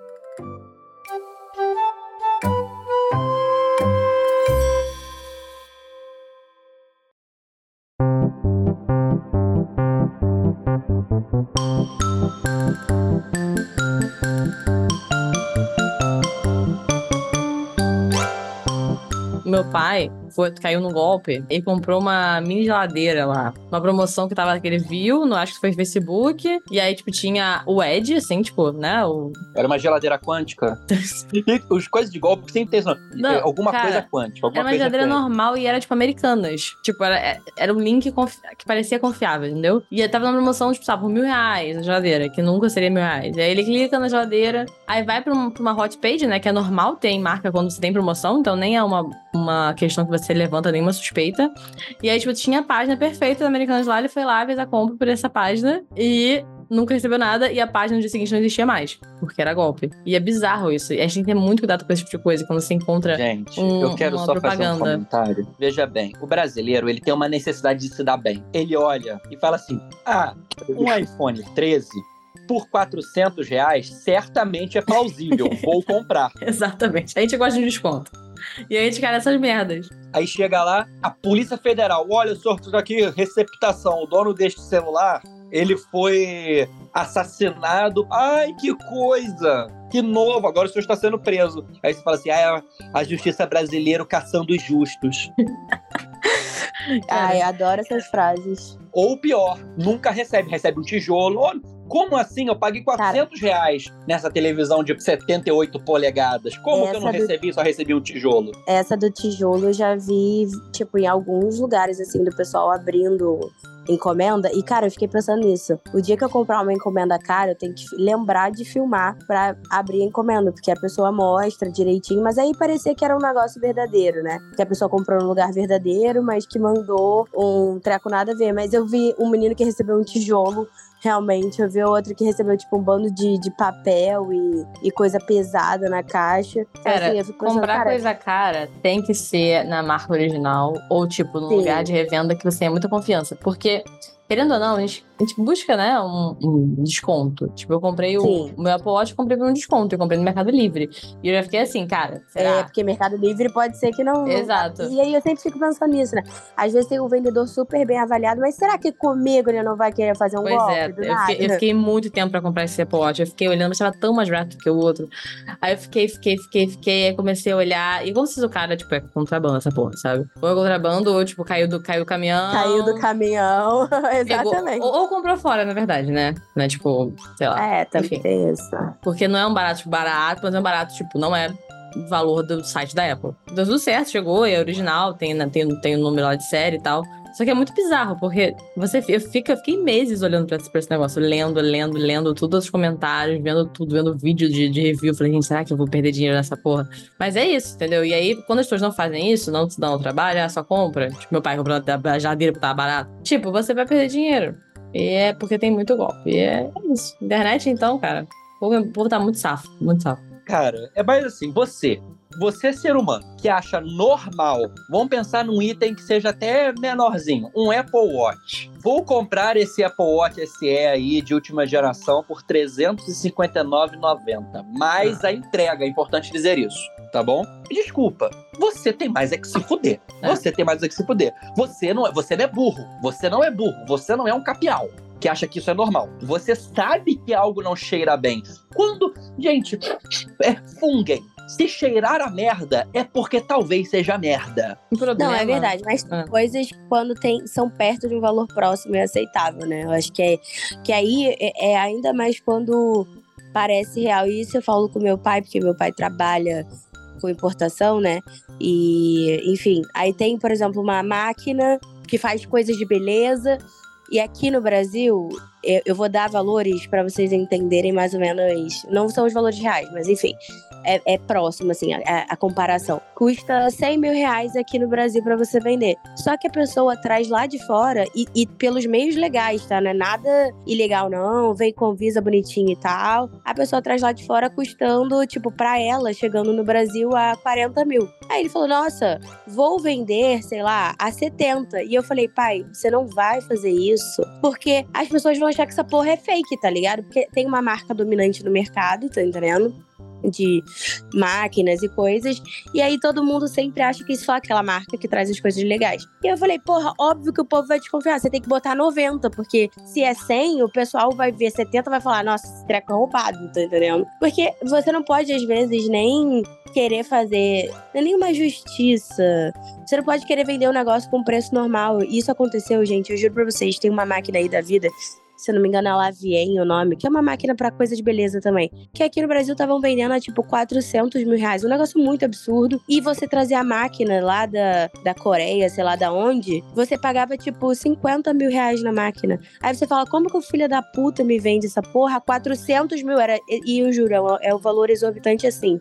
Meu pai foi, caiu no golpe e comprou uma mini geladeira lá. Uma promoção que tava que ele viu, no, acho que foi Facebook. E aí, tipo, tinha o Ed, assim, tipo, né? O... Era uma geladeira quântica. Os coisas de golpe sempre tem isso. Não, é, alguma cara, coisa quântica. Alguma Era uma geladeira quântica. normal e era, tipo, americanas. Tipo, era, era um link confi- que parecia confiável, entendeu? E aí tava na promoção, tipo, sabe, por mil reais a geladeira, que nunca seria mil reais. E aí ele clica na geladeira, aí vai pra, um- pra uma hot page, né? Que é normal ter em marca quando você tem promoção, então nem é uma, uma questão que você levanta nenhuma suspeita. E aí, tipo, tinha a página perfeita da Americanas lá, ele foi lá, fez a compra por essa página e nunca recebeu nada e a página no dia seguinte não existia mais, porque era golpe. E é bizarro isso. E a gente tem que ter muito cuidado com esse tipo de coisa, quando você encontra Gente, um- eu quero só fazer um propaganda. comentário. Veja bem, o brasileiro, ele tem uma necessidade de se dar bem. Ele olha e fala assim, ah, um iPhone 13 por 400 reais certamente é plausível, vou comprar. Exatamente. A gente gosta de desconto. E a gente quer essas merdas. Aí chega lá, a Polícia Federal, olha, senhor, tudo aqui, receptação, o dono deste celular, ele foi assassinado. Ai, que coisa! Que novo, agora o senhor está sendo preso. Aí você fala assim, ah, a justiça brasileira caçando os justos. Ai, adoro essas frases. Ou pior, nunca recebe, recebe um tijolo. Como assim? Eu paguei 400 reais nessa televisão de 78 polegadas. Como que eu não do- recebi, só recebi um tijolo? Essa do tijolo eu já vi, tipo, em alguns lugares, assim, do pessoal abrindo encomenda. E, cara, eu fiquei pensando nisso. O dia que eu comprar uma encomenda cara, eu tenho que lembrar de filmar pra abrir a encomenda, porque a pessoa mostra direitinho, mas aí parecia que era um negócio verdadeiro, né? Que a pessoa comprou num lugar verdadeiro, mas que mandou um treco nada a ver. Mas eu vi um menino que recebeu um tijolo Realmente, eu vi outro que recebeu, tipo, um bando de, de papel e, e coisa pesada na caixa. Cara, Assim, eu fico pensando, Comprar cara, coisa cara tem que ser na marca original ou, tipo, num Sim. lugar de revenda que você tenha muita confiança. Porque, querendo ou não, a gente, a gente busca, né, um, um desconto. Tipo, eu comprei o, o meu Apple Watch, comprei por um desconto. Eu comprei no Mercado Livre. E eu já fiquei assim, cara, será? É, porque Mercado Livre pode ser que não. Exato. E aí eu sempre fico pensando nisso, né? Às vezes tem um vendedor super bem avaliado, mas será que comigo ele não vai querer fazer um Pois golpe? é, eu fiquei, eu fiquei muito tempo pra comprar esse Apple Watch. Eu fiquei olhando, mas tava tão mais barato que o outro. Aí eu fiquei, fiquei, fiquei, fiquei. Aí comecei a olhar. E como se o cara, tipo, é contrabando essa porra, sabe? Ou é contrabando, ou, tipo, caiu do, caiu do caminhão. Caiu do caminhão. pegou- Exatamente. Ou, ou comprou fora, na verdade, né? Né, tipo, sei lá. É, também Enfim. tem isso. Porque não é um barato, tipo, barato, mas é um barato, tipo, não é valor do site da Apple. Deu tudo certo, chegou, é original, tem, né, tem, tem o número lá de série e tal. Só que é muito bizarro, porque você fi- eu, fiquei meses olhando pra esse, negócio, lendo, lendo, lendo todos os comentários, vendo tudo, vendo vídeo de, de review. Falei, gente, será que eu vou perder dinheiro nessa porra? Mas é isso, entendeu? E aí, quando as pessoas não fazem isso, não dão trabalho, ah, só compra. Tipo, meu pai comprou a geladeira porque tava barato. Tipo, você vai perder dinheiro. E é porque tem muito golpe. E é isso. Internet, então, cara, o povo tá muito safo, muito safo. Cara, é mais assim, você você ser humano que acha normal, vamos pensar num item que seja até menorzinho, um Apple Watch. Vou comprar esse Apple Watch SE aí de última geração por R$ 359,90. Mais a entrega, é importante dizer isso, tá bom? Desculpa, você tem mais é que se fuder. É. Você tem mais é que se fuder. Você não, é- você não é burro. Você não é burro. Você não é um capial que acha que isso é normal. Você sabe que algo não cheira bem. Quando, gente, é funguem. Se cheirar a merda é porque talvez seja merda. Não, é verdade, mas tem Ah. coisas quando tem, são perto de um valor próximo e aceitável, né? Eu acho que, é, que aí é, é ainda mais quando parece real. E isso eu falo com meu pai, porque meu pai trabalha com importação, né? E, enfim, aí tem, por exemplo, uma máquina que faz coisas de beleza. E aqui no Brasil, eu, vou dar valores para vocês entenderem mais ou menos. Não são os valores reais, mas enfim, é, é próximo, assim, a, a comparação. Custa 100 mil reais aqui no Brasil para você vender. Só que a pessoa traz lá de fora e, e pelos meios legais, tá? Não é nada ilegal, não. Vem com visa bonitinho e tal. A pessoa traz lá de fora custando, tipo, pra ela, chegando no Brasil a 40 mil. Aí ele falou: Nossa, vou vender, sei lá, a 70. E eu falei: Pai, você não vai fazer isso porque as pessoas vão achar que essa porra é fake, tá ligado? Porque tem uma marca dominante no mercado, tá entendendo? De máquinas e coisas. E aí todo mundo sempre acha que isso é aquela marca que traz as coisas legais. E eu falei, porra, óbvio que o povo vai desconfiar. Você tem que botar 90, porque se é 100, o pessoal vai ver 70 e vai falar, nossa, esse treco é roubado, tá entendendo? Porque você não pode, às vezes, nem querer fazer. É nenhuma justiça. Você não pode querer vender um negócio com preço normal. Isso aconteceu, gente. Eu juro pra vocês, tem uma máquina aí da vida. Se eu não me engano, é Lavien o nome, que é uma máquina pra coisa de beleza também. Que aqui no Brasil estavam vendendo a tipo 400 mil reais. Um negócio muito absurdo. E você trazer a máquina lá da, da Coreia, sei lá da onde, você pagava tipo 50 mil reais na máquina. Aí você fala, como que o filho da puta me vende essa porra? 400 mil era. E, eu juro, é o- é o valor exorbitante assim.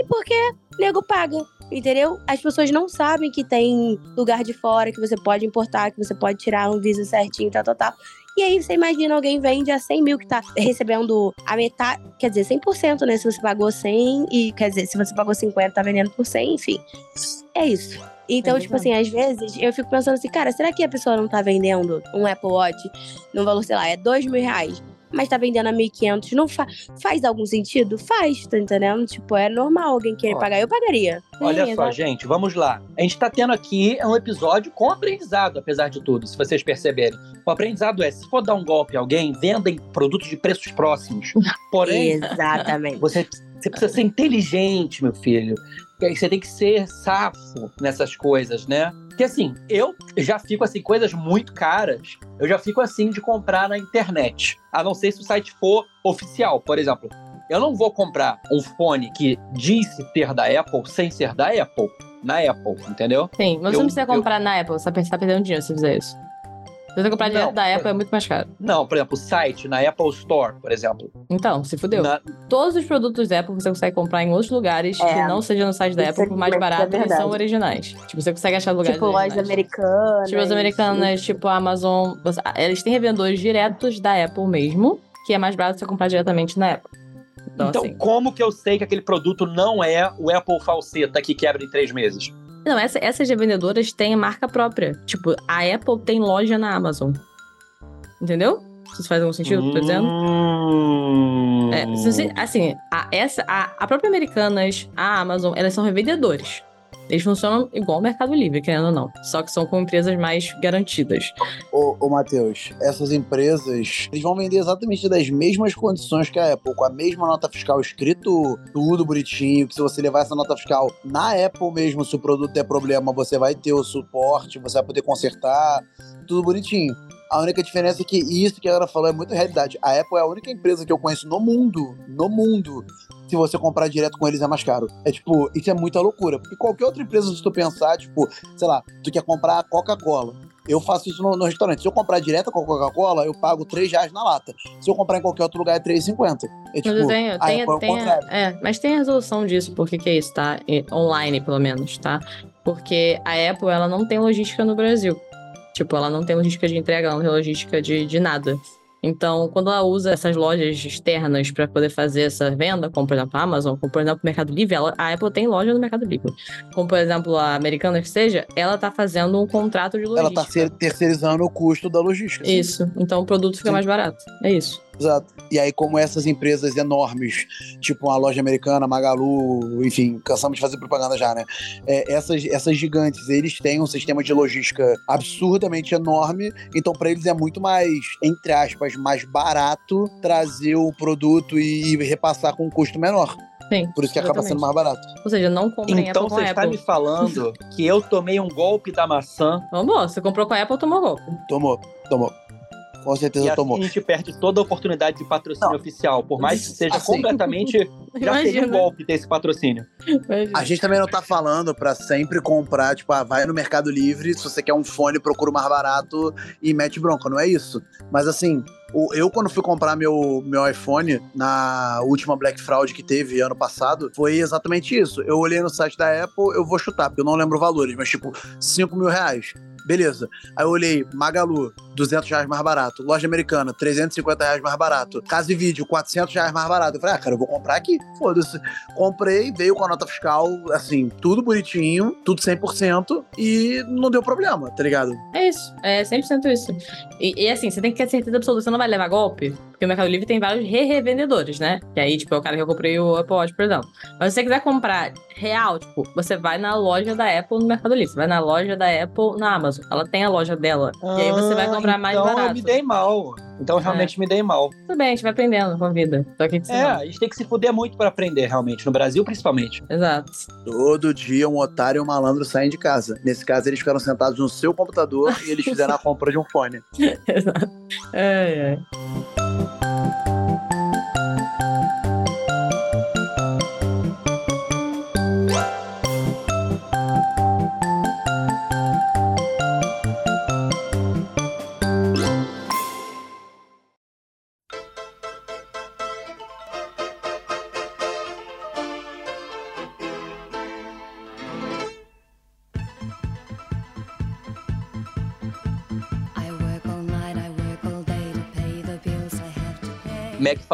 E porque nego paga. Entendeu? As pessoas não sabem que tem lugar de fora, que você pode importar, que você pode tirar um visa certinho, tal, tal, tal. E aí você imagina alguém vende a 100 mil que tá recebendo a metade, quer dizer, 100%, né? Se você pagou 100 e, quer dizer, se você pagou 50, tá vendendo por 100, enfim. É isso. Então, É tipo assim, às vezes eu fico pensando assim, cara, será que a pessoa não tá vendendo um Apple Watch num valor, sei lá, é 2 mil reais, mas tá vendendo a 1.500? Não fa faz algum sentido? Faz, tá entendendo? Tipo, é normal alguém querer Ó, pagar. Eu pagaria. Olha só, exato. gente, vamos lá. A gente tá tendo aqui um episódio com aprendizado, apesar de tudo, se vocês perceberem. O aprendizado é, se for dar um golpe em alguém, vendem produtos de preços próximos. Porém, Exatamente. você, você precisa ser inteligente, meu filho. Você tem que ser safo nessas coisas, né? Porque assim, eu já fico assim, coisas muito caras, eu já fico assim de comprar na internet. A não ser se o site for oficial, por exemplo. Eu não vou comprar um fone que disse ter da Apple sem ser da Apple na Apple, entendeu? Sim, mas você Eu- não precisa eu- comprar na Apple, você tá perdendo dinheiro se fizer isso. Se você comprar Não, direto da Apple, é muito mais caro. Não, por exemplo, o site na Apple Store, por exemplo. Então, se fudeu. Na- Todos os produtos da Apple você consegue comprar em outros lugares que É. não seja no site da Isso Apple por mais é barato e verdade. são originais. Tipo, você consegue achar lugares Tipo, lojas originais. americanas. Tipo, as americanas, tipo a Amazon. você- Eles têm revendedores diretos da Apple mesmo, que é mais barato você comprar diretamente na Apple. Então, Então, assim. como que eu sei que aquele produto não é o Apple falseta que quebra em três meses? Não, essa- essas revendedoras têm marca própria. Tipo, a Apple tem loja na Amazon. Entendeu? Se isso faz algum sentido, o que eu tô dizendo? Hum. É, assim, a, essa, a, a própria Americanas, a Amazon, elas são revendedores. Eles funcionam igual o Mercado Livre, querendo ou não. Só que são com empresas mais garantidas. Ô, ô Matheus, essas empresas, eles vão vender exatamente das mesmas condições que a Apple, com a mesma nota fiscal escrito tudo bonitinho, que se você levar essa nota fiscal na Apple mesmo, se o produto der problema, você vai ter o suporte, você vai poder consertar, tudo bonitinho. A única diferença é que isso que a Ana falou é muito realidade. A Apple é a única empresa que eu conheço no mundo, no mundo, se você comprar direto com eles é mais caro. É tipo, isso é muita loucura. Porque qualquer outra empresa, se tu pensar, tipo, sei lá, tu quer comprar Coca-Cola. Eu faço isso no, no restaurante. Se eu comprar direto com a Coca-Cola, eu pago 3 reais na lata. Se eu comprar em qualquer outro lugar, é 3,50. É tipo, mas tem, tem, Apple é tem- é, mas tem a resolução disso, por que é isso, tá? E- Online, pelo menos, tá? Porque a Apple, ela não tem logística no Brasil. Tipo, ela não tem logística de entrega, ela não tem logística de, de nada. Então, quando ela usa essas lojas externas para poder fazer essa venda, como por exemplo a Amazon, como por exemplo o Mercado Livre, ela, a Apple tem loja no Mercado Livre. Como por exemplo a Americana que seja, ela tá fazendo um contrato de Ela logística. tá ser- terceirizando o custo da logística. sim. Isso. Então o produto fica Sim. mais barato. É isso. Exato. E aí, como essas empresas enormes, tipo uma loja americana, Magalu, enfim, cansamos de fazer propaganda já, né? É, essas, essas gigantes, eles têm um sistema de logística absurdamente enorme, então para eles é muito mais, entre aspas, mais barato trazer o produto e repassar com um custo menor. Sim. Por isso que acaba sendo mais barato. Ou seja, não comprem Então Apple com você está Apple. me falando que eu tomei um golpe da maçã Vamos, bom, você comprou com a Apple, tomou golpe. Tomou, tomou. Com e certeza assim tomou. a gente perde toda a oportunidade de patrocínio Não. oficial, por mais que seja Assim. completamente. Já seria um Imagina. golpe ter esse patrocínio. Imagina. A gente também não tá falando pra sempre comprar, tipo, ah, vai no Mercado Livre, se você quer um fone, procura o mais barato e mete bronca, não é isso. Mas assim, eu quando fui comprar meu, meu iPhone na última Black Fraud que teve ano passado, foi exatamente isso. Eu olhei no site da Apple, eu vou chutar, porque eu não lembro valores, mas tipo, 5 mil reais. Beleza. Aí eu olhei, Magalu, 200 reais mais barato. Loja Americana, 350 reais mais barato. Casa e Vídeo, 400 reais mais barato. Eu falei, ah, cara, eu vou comprar aqui. Foda-se. Comprei, veio com a nota fiscal, assim, tudo bonitinho, tudo 100% e não deu problema, tá ligado? É isso. É 100% isso. E, e, assim, você tem que ter certeza absoluta, você não vai levar golpe. Porque o Mercado Livre tem vários re-revendedores, né? Que aí, tipo, é o cara que eu comprei o Apple Watch, por exemplo. Mas se você quiser comprar real, tipo, você vai na loja da Apple no Mercado Livre. Você vai na loja da Apple na Amazon. Ela tem a loja dela. e aí você vai Ah, comprar mais então barato. eu me dei mal. Então realmente me dei mal. Tudo bem, a gente vai aprendendo com a vida. Só que É, a gente tem que se fuder muito pra aprender, realmente. No Brasil, principalmente. Exato. Todo dia um otário e um malandro saem de casa. Nesse caso, eles ficaram sentados no seu computador e eles fizeram a compra de um fone. Exato. Ai, ai.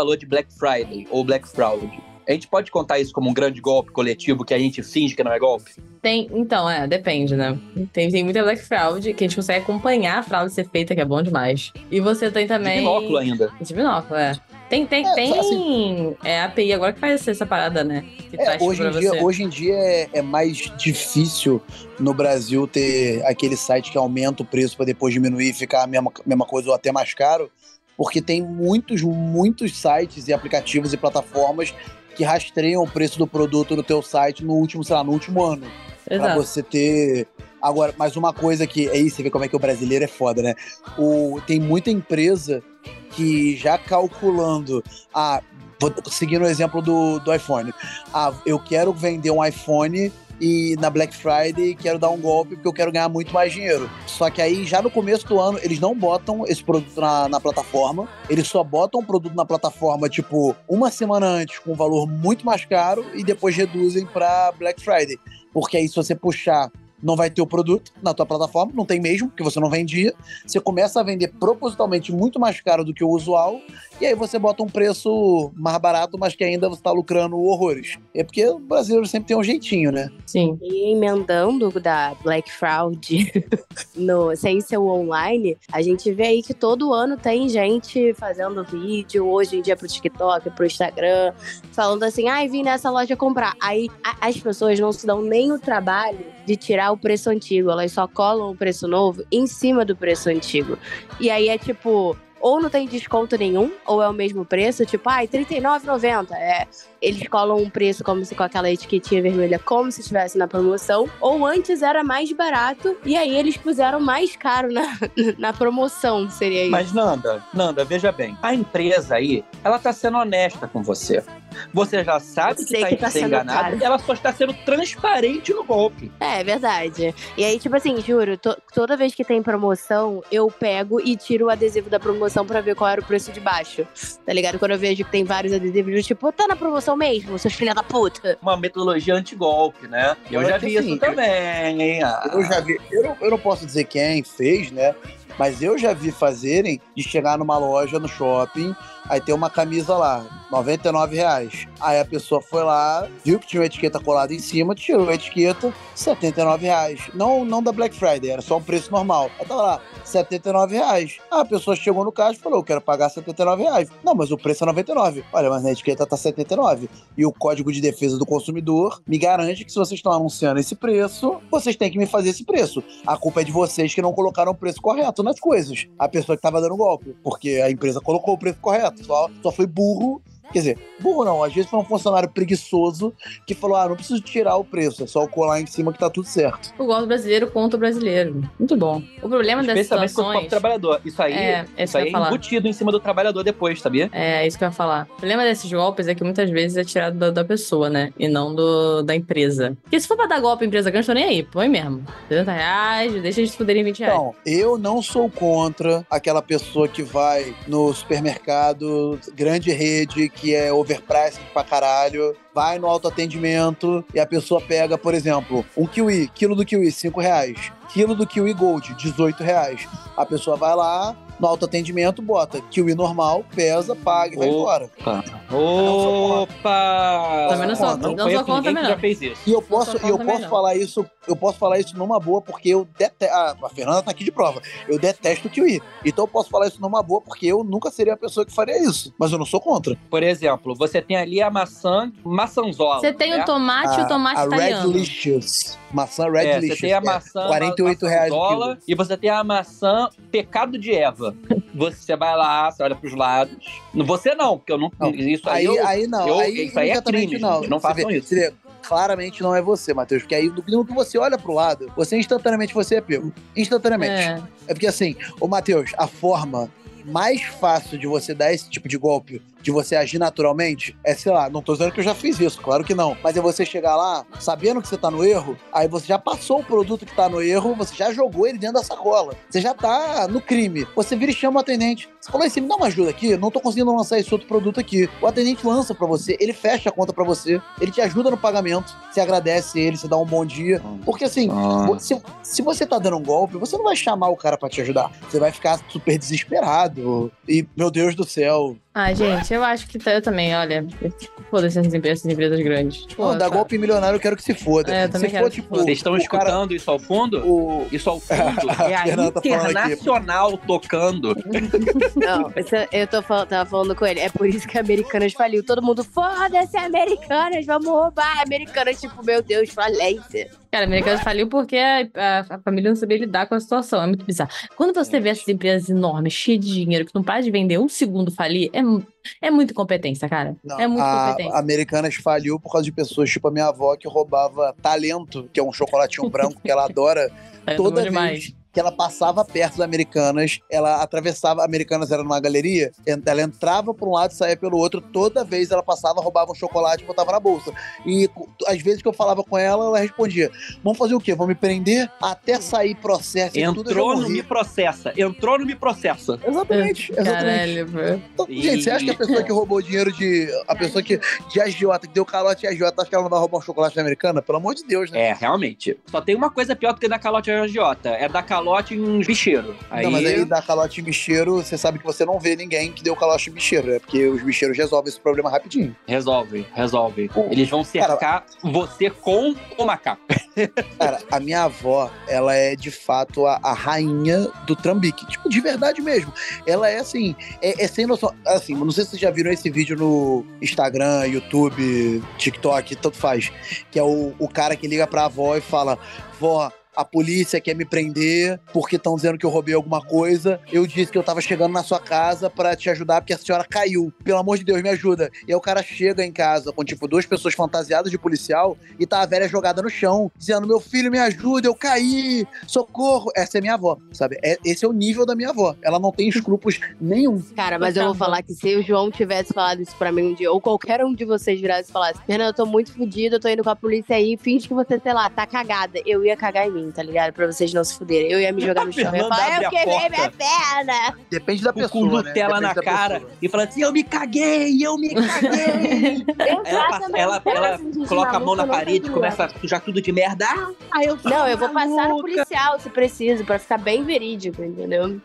Falou de Black Friday ou Black Fraud. A gente pode contar isso como um grande golpe coletivo que a gente finge que não é golpe? Tem, então, é, depende, né? Tem, tem muita Black Fraud que a gente consegue acompanhar a fraude ser feita, que é bom demais. E você tem De também. binóculo ainda. De binóculo, é. Tem, tem, É, tem. assim- É a API agora que faz essa, parada, né? Que É, hoje, em dia, você. hoje em dia é, é mais difícil no Brasil ter aquele site que aumenta o preço para depois diminuir e ficar a mesma, mesma coisa ou até mais caro, porque tem muitos, muitos sites e aplicativos e plataformas que rastreiam o preço do produto no teu site no último, sei lá, no último ano. Pra Exato. você ter. Agora, mas uma coisa que. Aí você vê como é que o brasileiro é foda, né? O, tem muita empresa que já calculando. Ah, vou seguindo o exemplo do, do iPhone. Ah, eu quero vender um iPhone e na Black Friday quero dar um golpe porque eu quero ganhar muito mais dinheiro. Só que aí, já no começo do ano, eles não botam esse produto na, na plataforma. Eles só botam o produto na plataforma, tipo, uma semana antes, com um valor muito mais caro, e depois reduzem pra Black Friday. Porque aí, se você puxar, não vai ter o produto na tua plataforma, não tem mesmo, porque você não vendia. Você começa a vender propositalmente muito mais caro do que o usual, e aí você bota um preço mais barato, mas que ainda você tá lucrando horrores. É porque o brasileiro sempre tem um jeitinho, né? Sim. E emendando da Black Fraud no, sem ser o online, a gente vê aí que todo ano tem gente fazendo vídeo, hoje em dia pro TikTok, pro Instagram, falando assim, ai, vim nessa loja comprar. Aí a- as pessoas não se dão nem o trabalho de tirar o preço antigo, elas só colam o preço novo em cima do preço antigo. E aí é tipo, ou não tem desconto nenhum, ou é o mesmo preço, tipo, ai, R$39,90. É, eles colam um preço como se com aquela etiquetinha vermelha, como se estivesse na promoção. Ou antes era mais barato, e aí eles puseram mais caro na, na promoção, seria isso. Mas, Nanda, Nanda, veja bem. A empresa aí, ela tá sendo honesta com você. Você já sabe que tá, que tá sendo enganado, caro. ela só está sendo transparente no golpe. É, é verdade. E aí, tipo assim, juro, to- toda vez que tem promoção, eu pego e tiro o adesivo da promoção pra ver qual era o preço de baixo. Tá ligado? Quando eu vejo que tem vários adesivos, eu tipo, tá na promoção mesmo, seus filha da puta. Uma metodologia anti-golpe, né? Eu Olha já vi assim, isso também, hein? Ah, Eu já vi. Eu eu não posso dizer quem fez, né? Mas eu já vi fazerem de chegar numa loja no shopping, aí tem uma camisa lá, 99 reais. Aí a pessoa foi lá, viu que tinha uma etiqueta colada em cima, tirou a etiqueta, 79 reais. Não, não da Black Friday, era só um preço normal. Aí tava lá, 79 reais. Aí a pessoa chegou no caixa e falou, eu quero pagar 79 reais. Não, mas o preço é 99. Olha, mas na etiqueta tá 79. E o Código de Defesa do Consumidor me garante que se vocês estão anunciando esse preço, vocês têm que me fazer esse preço. A culpa é de vocês que não colocaram o preço correto nas coisas. A pessoa que tava dando golpe. Porque a empresa colocou o preço correto. Só, só foi burro Quer dizer, burro não, às vezes foi um funcionário preguiçoso que falou: ah, não preciso tirar o preço, é só colar em cima que tá tudo certo. O golpe brasileiro contra o brasileiro. Muito bom. O problema próprio situações. trabalhador. Isso aí É, é, isso aí é falar. embutido em cima do trabalhador depois, sabia? É, isso que eu ia falar. O problema desses golpes é que muitas vezes é tirado da, da pessoa, né? E não do, da empresa. Porque se for pra dar golpe, a empresa ganha, eu tô nem aí. Põe mesmo. 70 reais, deixa eles fuderem 20 reais. Então, eu não sou contra aquela pessoa que vai no supermercado, grande rede, que é overpriced pra caralho, vai no autoatendimento e a pessoa pega, por exemplo, um kiwi, quilo do kiwi, 5 reais. Quilo do kiwi gold, 18 reais. A pessoa vai lá, no autoatendimento, bota kiwi normal, pesa, paga e vai embora. Opa! Também não sou- não sou também, já não. fez isso. E eu posso, eu posso falar isso, eu posso falar isso numa boa, porque eu detesto. Ah, a Fernanda tá aqui de prova. Eu detesto o kiwi. Então eu posso falar isso numa boa, porque eu nunca seria a pessoa que faria isso. Mas eu não sou contra. Por exemplo, você tem ali a maçã, maçanzola. Você tem né? o tomate e o tomate a italiano. Redlicious. Maçã Red É, Delicious. você tem a é, maçã 48 reais o maçanzola quilo. e você tem a maçã pecado de Eva. Você vai lá, você olha pros lados. Você não, porque eu não. Não. Isso aí, Aí, eu- aí não. eu- aí isso aí é crime, não. gente, não façam vê- isso. vê, claramente não é você, Matheus. Porque aí, no no que você olha pro lado, você instantaneamente você é pego. Instantaneamente. É. É porque assim, ô Matheus, a forma mais fácil de você dar esse tipo de golpe, de você agir naturalmente, é, sei lá, não tô dizendo que eu já fiz isso, claro que não. Mas é você chegar lá, sabendo que você tá no erro, aí você já passou o produto que tá no erro, você já jogou ele dentro da sacola. Você já tá no crime. Você vira e chama o atendente. Você fala assim, me dá uma ajuda aqui, não tô conseguindo lançar esse outro produto aqui. O atendente lança pra você, ele fecha a conta pra você, ele te ajuda no pagamento, você agradece ele, você dá um bom dia. Porque assim, Ah. se, se você tá dando um golpe, você não vai chamar o cara pra te ajudar. Você vai ficar super desesperado. E, meu Deus do céu. Ah, gente, eu acho que tá- eu também, olha. Foda-se essas empresas, essas empresas grandes. Pô, Não, dar sabe? golpe milionário eu quero que se foda. É, eu se também for, tipo, Vocês estão o cara- escutando isso ao fundo? o, Isso ao fundo é a tá falando aqui. Internacional tocando. Não, eu tô fal- tava falando com ele. É por isso que a Americanas faliu. Todo mundo, foda-se, Americanas, vamos roubar. Americanas, tipo, meu Deus, falência. Cara, a Americanas faliu porque a, a- a família não sabia lidar com a situação. É muito bizarro. Quando você vê essas empresas enormes, cheias de dinheiro, que não para de vender um segundo falir, é, é muita incompetência, cara. Não, é muito a competência. Americanas faliu por causa de pessoas tipo a minha avó que roubava talento, que é um chocolatinho branco que ela adora. É toda bom demais. Que ela passava perto das Americanas, ela atravessava, Americanas era numa galeria, ela entrava por um lado e saía pelo outro, toda vez ela passava, roubava um chocolate e botava na bolsa. E às vezes que eu falava com ela, ela respondia: Vamos fazer o quê? Vão me prender? Até sair processo e tudo eu já Entrou no morri." Me Processa. Entrou no Me Processa. Exatamente, exatamente. Caralho, velho. Então, gente, você acha que a pessoa que roubou dinheiro de. A pessoa que. de agiota, que deu calote de agiota, acha que ela não vai roubar um chocolate na americana? Pelo amor de Deus, né? É, realmente. Só tem uma coisa pior do que dar calote em agiota. É dar calote em bicheiro. Aí, Não, mas aí dá calote em bicheiro, você sabe que você não vê ninguém que deu calote em bicheiro, é porque os bicheiros resolvem esse problema rapidinho. resolve, resolve. O- Eles vão cercar você com o macaco. Cara, a minha avó, ela é de fato a, a rainha do trambique. Tipo, de verdade mesmo. Ela é assim, é, é sem noção. Assim, não sei se vocês já viram esse vídeo no Instagram, YouTube, TikTok, tanto faz. Que é o, o cara que liga pra avó e fala: Vó. A polícia quer me prender porque estão dizendo que eu roubei alguma coisa. Eu disse que eu tava chegando na sua casa pra te ajudar porque a senhora caiu. Pelo amor de Deus, me ajuda. E aí o cara chega em casa com, tipo, duas pessoas fantasiadas de policial e tá a velha jogada no chão, dizendo: Meu filho, me ajuda, eu caí, socorro. Essa é minha avó, sabe? É- esse é o nível da minha avó. Ela não tem escrúpulos nenhum. Cara, mas eu vou falar que se o João tivesse falado isso pra mim um dia, ou qualquer um de vocês virasse e falasse, Fernanda, eu tô muito fodida, eu tô indo com a polícia aí, finge que você, sei lá, tá cagada. Eu ia cagar em mim. Mim, tá ligado? Pra vocês não se fuderem. Eu ia me jogar no chão. Eu ia falar, eu a quebrei minha perna. Depende da Com, pessoa. com né? Nutella Depende na cara pessoa. e falando assim: Eu me caguei, eu me caguei. ela passa- ela, ela coloca a mão na parede, começa a sujar tudo de merda. Ah, eu Não, eu vou passar no policial se preciso, pra ficar bem verídico, entendeu?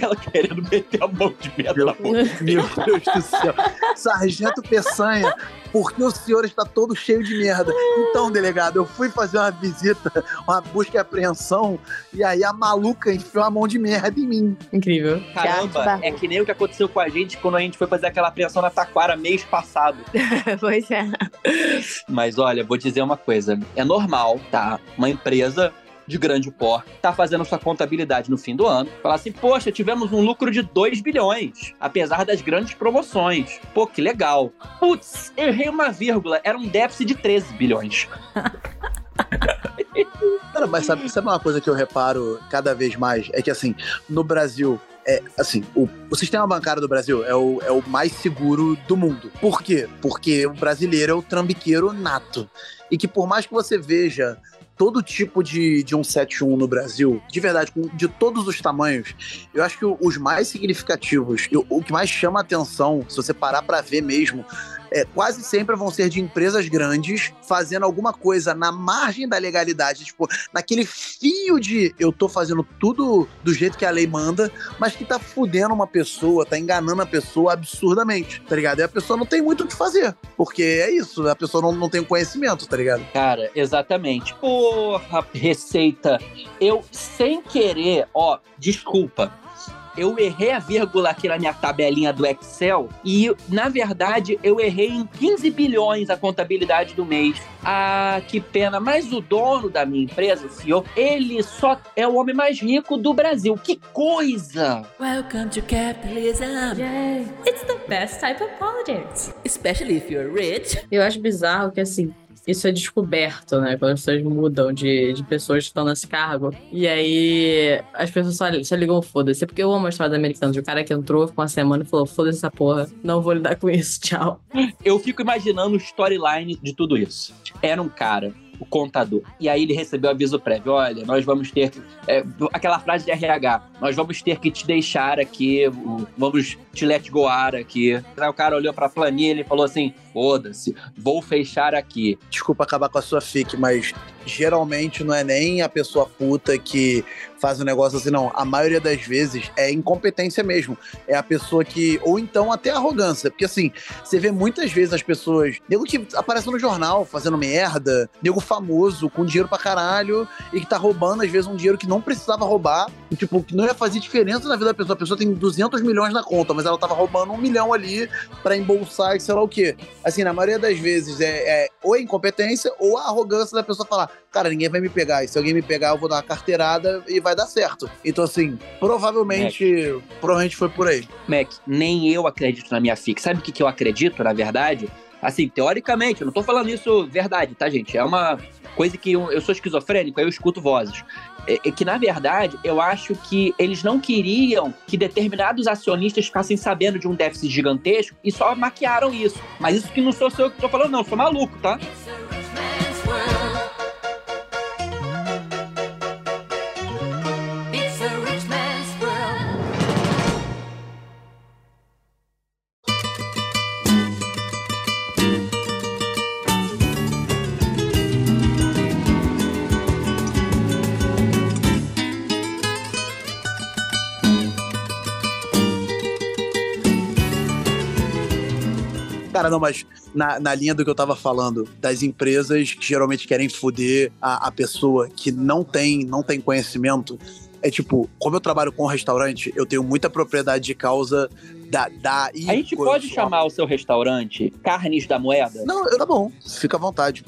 Ela querendo meter a mão de merda na boca. Meu Deus do céu. Sargento Peçanha, por que o senhor está todo cheio de merda? Então, delegado, eu fui fazer uma visita, uma busca e apreensão, e aí a maluca enfiou a mão de merda em mim. Incrível. Caramba, é que nem o que aconteceu com a gente quando a gente foi fazer aquela apreensão na Taquara mês passado. pois é. Mas olha, vou dizer uma coisa: é normal, tá? Uma empresa de grande porte tá fazendo sua contabilidade no fim do ano. Falar assim, poxa, tivemos um lucro de 2 bilhões, apesar das grandes promoções. Pô, que legal. Putz, errei uma vírgula, era um déficit de 13 bilhões. Cara, mas sabe, sabe uma coisa que eu reparo cada vez mais? É que, assim, no Brasil, é, assim, o, o sistema bancário do Brasil é o, é o mais seguro do mundo. Por quê? Porque o brasileiro é o trambiqueiro nato. E que por mais que você veja todo tipo de, de 171 no Brasil, de verdade, de todos os tamanhos, eu acho que os mais significativos, o, o que mais chama atenção, se você parar pra ver mesmo, é, quase sempre vão ser de empresas grandes fazendo alguma coisa na margem da legalidade, tipo, naquele fio de eu tô fazendo tudo do jeito que a lei manda, mas que tá fudendo uma pessoa, tá enganando a pessoa absurdamente, tá ligado? E a pessoa não tem muito o que fazer, porque é isso, a pessoa não, não tem conhecimento, tá ligado? Cara, exatamente. Porra, Receita. Eu, sem querer, ó, desculpa. Eu errei a vírgula aqui na minha tabelinha do Excel e, na verdade, eu errei em 15 bilhões a contabilidade do mês. Ah, que pena. Mas o dono da minha empresa, o senhor, ele só é o homem mais rico do Brasil. Que coisa! Welcome to capitalism, Yay! It's the best type of politics. especially if you're rich. Eu acho bizarro que, assim, isso é descoberto, né? Quando as pessoas mudam de, de pessoas que estão nesse cargo. E aí as pessoas só, só ligam foda-se. Porque eu amo a história do americano. De um cara que entrou, ficou uma semana e falou: foda-se essa porra, não vou lidar com isso, tchau. Eu fico imaginando o storyline de tudo isso. Era um cara, o contador, e aí ele recebeu aviso prévio: olha, nós vamos ter. que- é, aquela frase de RH: nós vamos ter que te deixar aqui, vamos te let goar aqui. Aí o cara olhou pra planilha e falou assim: foda-se, vou fechar aqui. Desculpa acabar com a sua fic, mas geralmente não é nem a pessoa puta que faz um negócio assim, não. A maioria das vezes é incompetência mesmo. É a pessoa que. Ou então até arrogância. Porque assim, você vê muitas vezes as pessoas. Nego que aparece no jornal fazendo merda, nego famoso, com dinheiro pra caralho, e que tá roubando, às vezes, um dinheiro que não precisava roubar. E, tipo, que não ia fazer diferença na vida da pessoa. A pessoa tem 200 milhões na conta, mas ela tava roubando um milhão ali pra embolsar e sei lá o quê. Assim, na maioria das vezes é, é ou é incompetência ou a arrogância da pessoa falar, cara, ninguém vai me pegar. E se alguém me pegar, eu vou dar uma carteirada e vai dar certo. Então, assim, provavelmente, provavelmente foi por aí. Mac, nem eu acredito na minha fic. Sabe o que, que eu acredito, na verdade? Assim, teoricamente, eu não tô falando isso verdade, tá, gente? É uma coisa que eu, eu sou esquizofrênico, aí eu escuto vozes. É, é que, na verdade, eu acho que eles não queriam que determinados acionistas ficassem sabendo de um déficit gigantesco e só maquiaram isso. Mas isso que não sou eu que tô falando, não, sou maluco, tá? Cara, não, mas na, na linha do que eu tava falando, das empresas que geralmente querem foder a, a pessoa que não tem, não tem conhecimento, é tipo, como eu trabalho com restaurante, eu tenho muita propriedade de causa da. da A gente pode chamar o seu restaurante Carnes da Moeda? Não, tá bom, fica à vontade.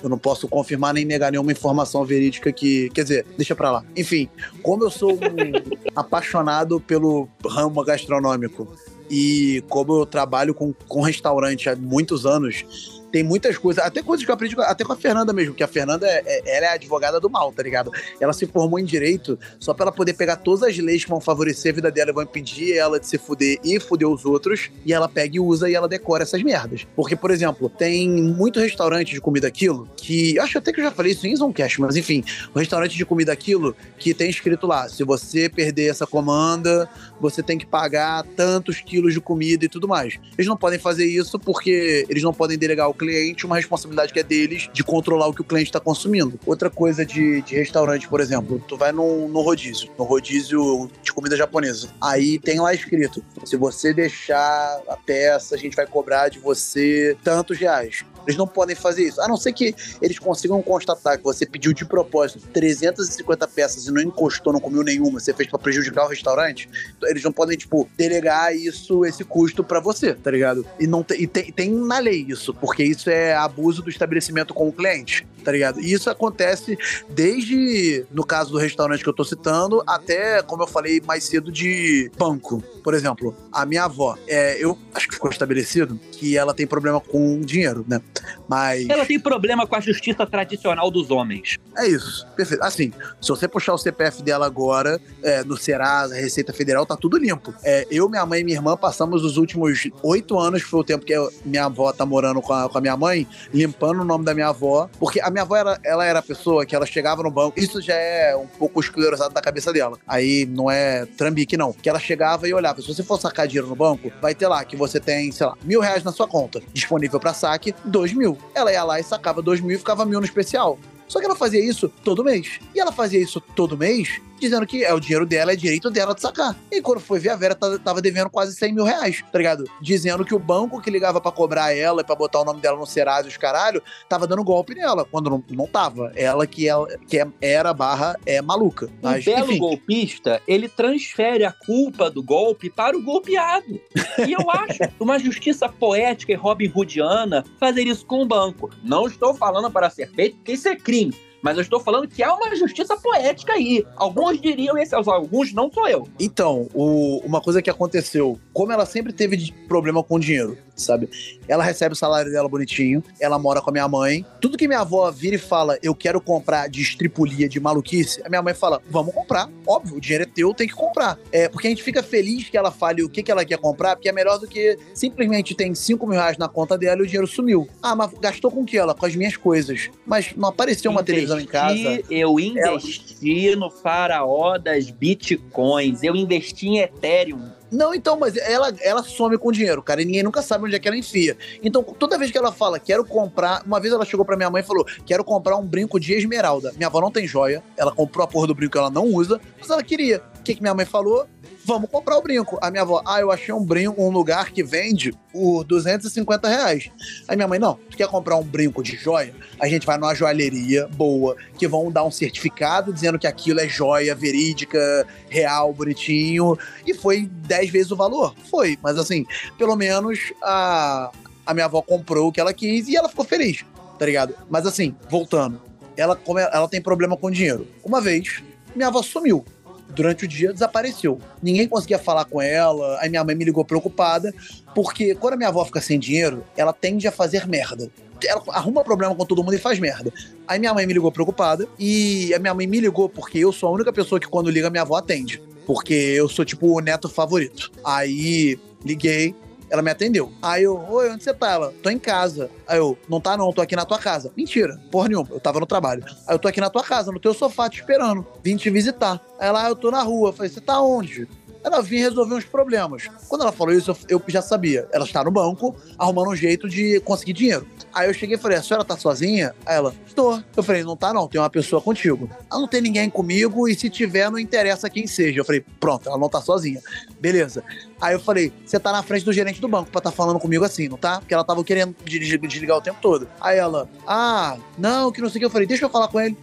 Eu não posso confirmar nem negar nenhuma informação verídica que. Quer dizer, deixa pra lá. Enfim, como eu sou um apaixonado pelo ramo gastronômico e como eu trabalho com, com restaurante há muitos anos, tem muitas coisas, até coisas que eu aprendi até com a Fernanda mesmo, que a Fernanda é, é- ela é advogada do mal, tá ligado? Ela se formou em direito só pra ela poder pegar todas as leis que vão favorecer a vida dela e vão impedir ela de se fuder e fuder os outros, e ela pega e usa e ela decora essas merdas. Porque, por exemplo, tem muito restaurante de comida aquilo que. Acho até que eu já falei isso em Zoncast, mas enfim, o restaurante de comida aquilo que tem escrito lá: se você perder essa comanda, você tem que pagar tantos quilos de comida e tudo mais. Eles não podem fazer isso porque eles não podem delegar ao cliente uma responsabilidade que é deles de controlar o que o cliente está consumindo. Outra coisa de, de restaurante, por exemplo, tu vai num, no rodízio, no rodízio de comida japonesa. Aí tem lá escrito: se você deixar a peça, a gente vai cobrar de você tantos reais. Eles não podem fazer isso. A não ser que eles consigam constatar que você pediu de propósito 350 peças e não encostou, não comeu nenhuma, você fez pra prejudicar o restaurante. Eles não podem, tipo, delegar isso, esse custo pra você, tá ligado? E, não te- e tem, tem na lei isso, porque isso é abuso do estabelecimento com o cliente, tá ligado? E isso acontece desde, no caso do restaurante que eu tô citando, até, como eu falei mais cedo, de banco. Por exemplo, a minha avó, é, eu acho que ficou estabelecido que ela tem problema com dinheiro, né? Mas. Ela tem problema com a justiça tradicional dos homens. É isso, perfeito. Assim, se você puxar o CPF dela agora, é, no Serasa, Receita Federal, tá tudo limpo. É, eu, minha mãe e minha irmã passamos os últimos oito anos, que foi o tempo que eu- minha avó tá morando com a, com a minha mãe, limpando o nome da minha avó. Porque a minha avó, era, ela era a pessoa que ela chegava no banco, isso já é um pouco esclerosado da cabeça dela. Aí não é trambique, não. Que ela chegava e olhava, se você for sacar dinheiro no banco, vai ter lá que você tem, sei lá, mil reais na sua conta, disponível pra saque, dois mil. Ela ia lá e sacava dois mil e ficava mil no especial. Só que ela fazia isso todo mês. E ela fazia isso todo mês, dizendo que é o dinheiro dela, é direito dela de sacar. E quando foi ver, a Vera ta- tava devendo quase 100 mil reais, tá ligado? Dizendo que o banco que ligava pra cobrar ela e pra botar o nome dela no Serasa e os caralho, tava dando golpe nela, quando não, não tava. Ela que, ela, que é- era barra é maluca. Um Mas, belo enfim, golpista, ele transfere a culpa do golpe para o golpeado. E eu acho uma justiça poética e Robin Hoodiana fazer isso com o banco. Não estou falando para ser feito, porque isso é crime. Mas eu estou falando que há uma justiça poética aí. Alguns diriam esse, alguns não sou eu. Então, o- uma coisa que aconteceu, como ela sempre teve problema com dinheiro, sabe? Ela recebe o salário dela bonitinho, ela mora com a minha mãe. Tudo que minha avó vira e fala, eu quero comprar de estripulia, de maluquice, a minha mãe fala, vamos comprar. Óbvio, o dinheiro é teu, tem que comprar. É, porque a gente fica feliz que ela fale o que, que ela quer comprar, porque é melhor do que simplesmente tem 5 mil reais na conta dela e o dinheiro sumiu. Ah, mas gastou com o que ela? Com as minhas coisas. Mas não apareceu uma televisão em casa. Eu investi no faraó das bitcoins. Eu investi em Ethereum. Não, então, mas ela, ela some com o dinheiro, cara, e ninguém nunca sabe onde é que ela enfia. Então, toda vez que ela fala, quero comprar. Uma vez ela chegou pra minha mãe e falou, quero comprar um brinco de esmeralda. Minha avó não tem joia, ela comprou a porra do brinco que ela não usa, mas ela queria. O que, que minha mãe falou? Vamos comprar o brinco. A minha avó, ah, eu achei um brinco, um lugar que vende por 250 reais. Aí minha mãe, não, tu quer comprar um brinco de joia? A gente vai numa joalheria boa, que vão dar um certificado dizendo que aquilo é joia verídica, real, bonitinho. E foi 10 vezes o valor? Foi, mas assim, pelo menos a, a minha avó comprou o que ela quis e ela ficou feliz, tá ligado? Mas assim, voltando, ela, ela tem problema com dinheiro. Uma vez, minha avó sumiu. Durante o dia, desapareceu. Ninguém conseguia falar com ela. Aí minha mãe me ligou preocupada, porque quando a minha avó fica sem dinheiro, ela tende a fazer merda. Ela arruma problema com todo mundo e faz merda. Aí minha mãe me ligou preocupada, e a minha mãe me ligou porque eu sou a única pessoa que quando liga, minha avó atende. Porque eu sou, tipo, o neto favorito. Aí liguei, ela me atendeu. Aí eu, oi, onde você tá? Ela, tô em casa. Aí eu, não tá não, tô aqui na tua casa. Mentira, porra nenhuma, eu tava no trabalho. Aí eu tô aqui na tua casa, no teu sofá, te esperando. Vim te visitar. Aí ela, ah, eu tô na rua. Falei, você tá onde? Ela vinha resolver uns problemas. Quando ela falou isso, eu, já sabia. Ela está no banco, arrumando um jeito de conseguir dinheiro. Aí eu cheguei e falei, a senhora tá sozinha? Aí ela, estou. Eu falei, não tá não, tem uma pessoa contigo. Ela não tem ninguém comigo e se tiver, não interessa quem seja. Eu falei, pronto, ela não tá sozinha. Beleza. Aí eu falei, você tá na frente do gerente do banco pra tá falando comigo assim, não tá? Porque ela tava querendo desligar o tempo todo. Aí ela, ah, não, que não sei o que. Eu falei, deixa eu falar com ele.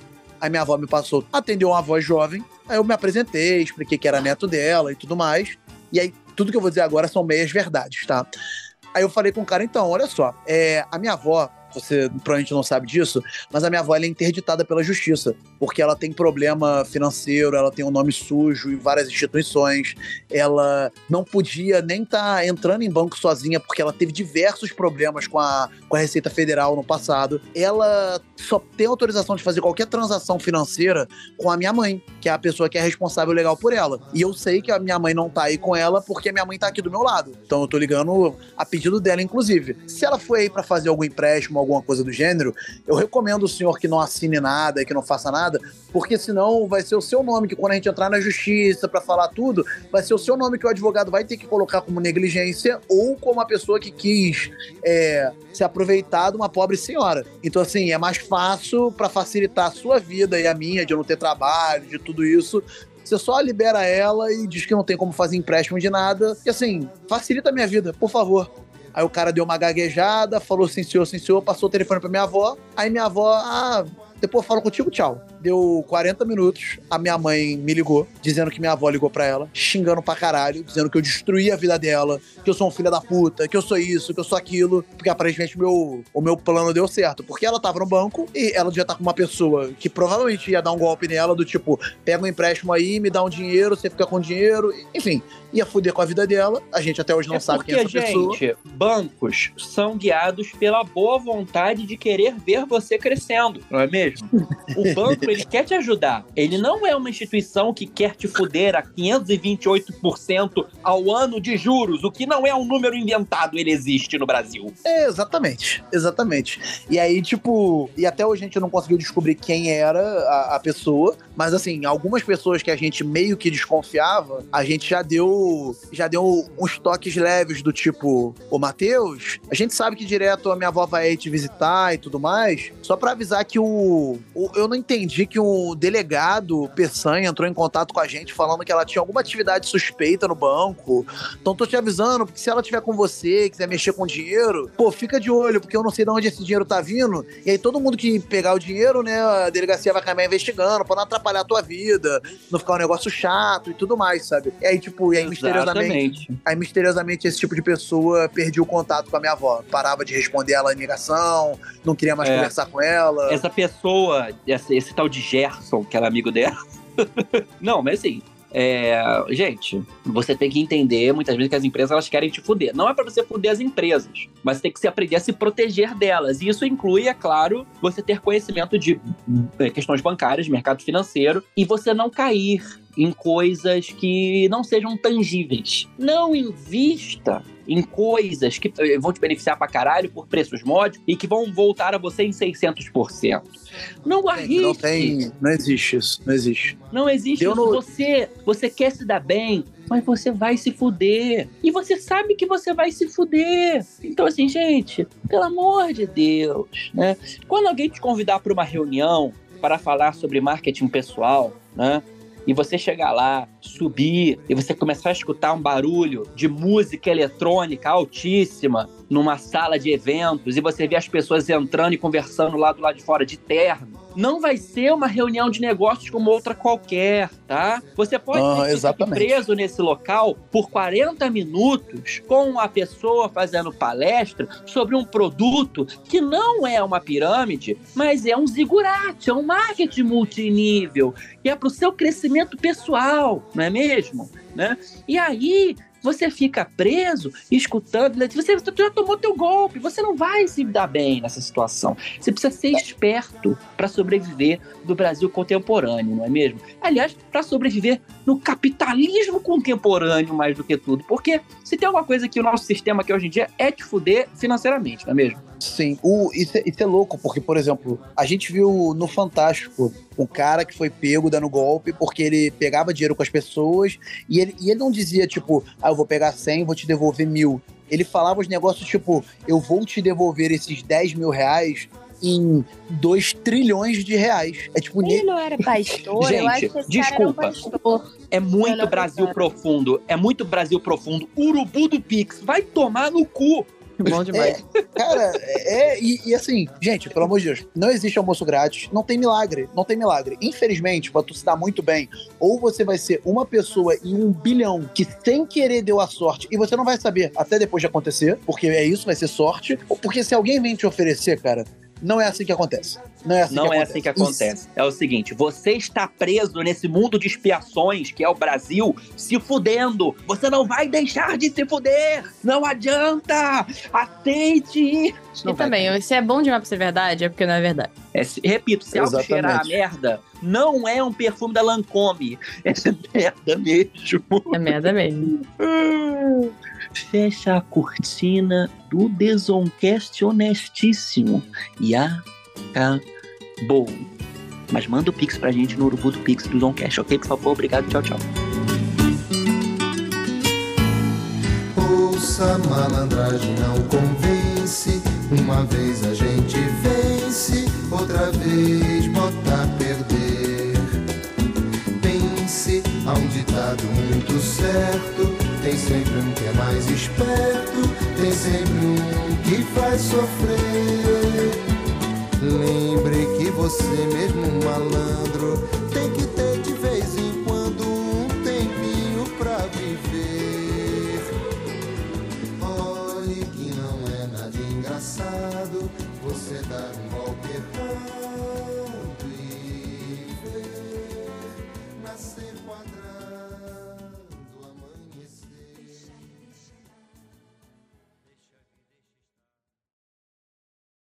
Aí minha avó me passou, atendeu uma voz jovem. Aí eu me apresentei, expliquei que era neto dela e tudo mais. E aí, tudo que eu vou dizer agora são meias verdades, tá? Aí eu falei com o cara, então, olha só, é, a minha avó você provavelmente não sabe disso, mas a minha avó é interditada pela justiça, porque ela tem problema financeiro, ela tem um nome sujo em várias instituições, ela não podia nem estar entrando em banco sozinha, porque ela teve diversos problemas com a, com a Receita Federal no passado. Ela só tem autorização de fazer qualquer transação financeira com a minha mãe, que é a pessoa que é responsável legal por ela. E eu sei que a minha mãe não tá aí com ela porque a minha mãe tá aqui do meu lado. Então eu tô ligando a pedido dela, inclusive. Se ela foi aí pra fazer algum empréstimo, alguma coisa do gênero, eu recomendo o senhor que não assine nada e que não faça nada, porque senão vai ser o seu nome que quando a gente entrar na justiça pra falar tudo, vai ser o seu nome que o advogado vai ter que colocar como negligência ou como a pessoa que quis é, se aproveitar de uma pobre senhora. Então, assim, é mais fácil pra facilitar a sua vida e a minha, de eu não ter trabalho, de tudo isso. Você só libera ela e diz que não tem como fazer empréstimo de nada. E assim, facilita a minha vida, por favor. Aí o cara deu uma gaguejada, falou sim senhor, sim senhor, passou o telefone pra minha avó. Aí minha avó, ah, depois eu falo contigo, tchau. Deu 40 minutos, a minha mãe me ligou, dizendo que minha avó ligou pra ela, xingando pra caralho, dizendo que eu destruí a vida dela, que eu sou um filho da puta, que eu sou isso, que eu sou aquilo, porque aparentemente meu, o meu plano deu certo. Porque ela tava no banco e ela já tá com uma pessoa que provavelmente ia dar um golpe nela, do tipo, pega um empréstimo aí, me dá um dinheiro, você fica com dinheiro, enfim, ia fuder com a vida dela. A gente até hoje não é sabe quem é essa pessoa. gente, bancos são guiados pela boa vontade de querer ver você crescendo, não é mesmo? O banco, ele quer te ajudar. Ele não é uma instituição que quer te fuder a 528% ao ano de juros, o que não é um número inventado, ele existe no Brasil. É, exatamente, exatamente. E aí, tipo, e até hoje a gente não conseguiu descobrir quem era a, a pessoa, mas assim, algumas pessoas que a gente meio que desconfiava, a gente já deu, já deu uns toques leves do tipo, ô Matheus, a gente sabe que direto a minha avó vai te visitar e tudo mais, só pra avisar que o, o eu não entendi que o delegado Peçanha entrou em contato com a gente falando que ela tinha alguma atividade suspeita no banco. Então tô te avisando, porque se ela tiver com você, quiser mexer com dinheiro, pô, fica de olho, porque eu não sei de onde esse dinheiro tá vindo. E aí todo mundo que pegar o dinheiro, né, a delegacia vai caminhar investigando, pra não atrapalhar a tua vida, não ficar um negócio chato e tudo mais, sabe? E aí, tipo, e aí misteriosamente, aí misteriosamente esse tipo de pessoa perdia o contato com a minha avó. Parava de responder ela em ligação, não queria mais É. conversar com ela. Essa pessoa, esse, esse tal de Gerson, que era amigo dela. não, mas assim. é, gente, você tem que entender muitas vezes que as empresas elas querem te fuder. Não é pra você fuder as empresas, mas tem que se aprender a se proteger delas. E isso inclui, é claro, você ter conhecimento de eh, questões bancárias, mercado financeiro, e você não cair em coisas que não sejam tangíveis. Não invista em coisas que eh, vão te beneficiar pra caralho por preços módicos e que vão voltar a você em 600%. Não arrisque. Não tem. Não existe isso. Não existe. Não existe Deu isso. no- Você, você quer se dar bem, mas você vai se fuder. E você sabe que você vai se fuder. Então, assim, gente, pelo amor de Deus, né? Quando alguém te convidar para uma reunião para falar sobre marketing pessoal, né? E você chegar lá, subir, e você começar a escutar um barulho de música eletrônica altíssima numa sala de eventos, e você vê as pessoas entrando e conversando lá do lado de fora de terno, não vai ser uma reunião de negócios como outra qualquer, tá? Você pode Ah, ter preso nesse local por 40 minutos com a pessoa fazendo palestra sobre um produto que não é uma pirâmide, mas é um zigurate, é um marketing multinível, que é para o seu crescimento pessoal, não é mesmo? Né? E aí você fica preso escutando, né? você, já tomou teu golpe, você não vai se dar bem nessa situação. Você precisa ser esperto para sobreviver do Brasil contemporâneo, não é mesmo? Aliás, para sobreviver no capitalismo contemporâneo mais do que tudo, porque se tem alguma coisa que o nosso sistema aqui hoje em dia é te fuder financeiramente, não é mesmo? Sim, o, isso, é, isso é louco, porque, por exemplo, a gente viu no Fantástico um cara que foi pego dando golpe porque ele pegava dinheiro com as pessoas e ele, e ele não dizia, tipo, ah, eu vou pegar 100 vou te devolver mil. Ele falava os negócios, tipo, eu vou te devolver esses 10 mil reais em 2 trilhões de reais. É tipo, Ele não era pastor, eu acho Gente, que esse desculpa. cara era um pastor. É muito Brasil profundo. É muito Brasil profundo. Urubu do Pix. Vai tomar no cu. Bom demais. Cara, é. E, e assim, gente, pelo amor de Deus, não existe almoço grátis, não tem milagre, não tem milagre. Infelizmente, pra tu se dar muito bem, ou você vai ser uma pessoa em um bilhão que sem querer deu a sorte, e você não vai saber até depois de acontecer, porque é isso, vai ser sorte, ou porque se alguém vem te oferecer, cara, não é assim que acontece. Não é assim Não que é acontece. assim que acontece. É o seguinte: você está preso nesse mundo de expiações que é o Brasil, se fudendo. Você não vai deixar de se fuder. Não adianta. Aceite. E também, se é bom demais pra ser verdade, é porque não é verdade. É, se- repito, se algo cheirar a merda, não é um perfume da Lancôme. É merda mesmo. É merda mesmo. Fecha a cortina do Desoncast honestíssimo. E acabou. Mas manda o Pix pra gente no Urubu do Pix do Zoncast, ok? Por favor, obrigado, tchau, tchau. Ouça, malandragem não convence. Uma vez a gente vence, outra vez bota a perder. Pense, há um ditado muito certo. Tem sempre um que é mais esperto, tem sempre um que faz sofrer. Lembre que você mesmo, malandro, tem que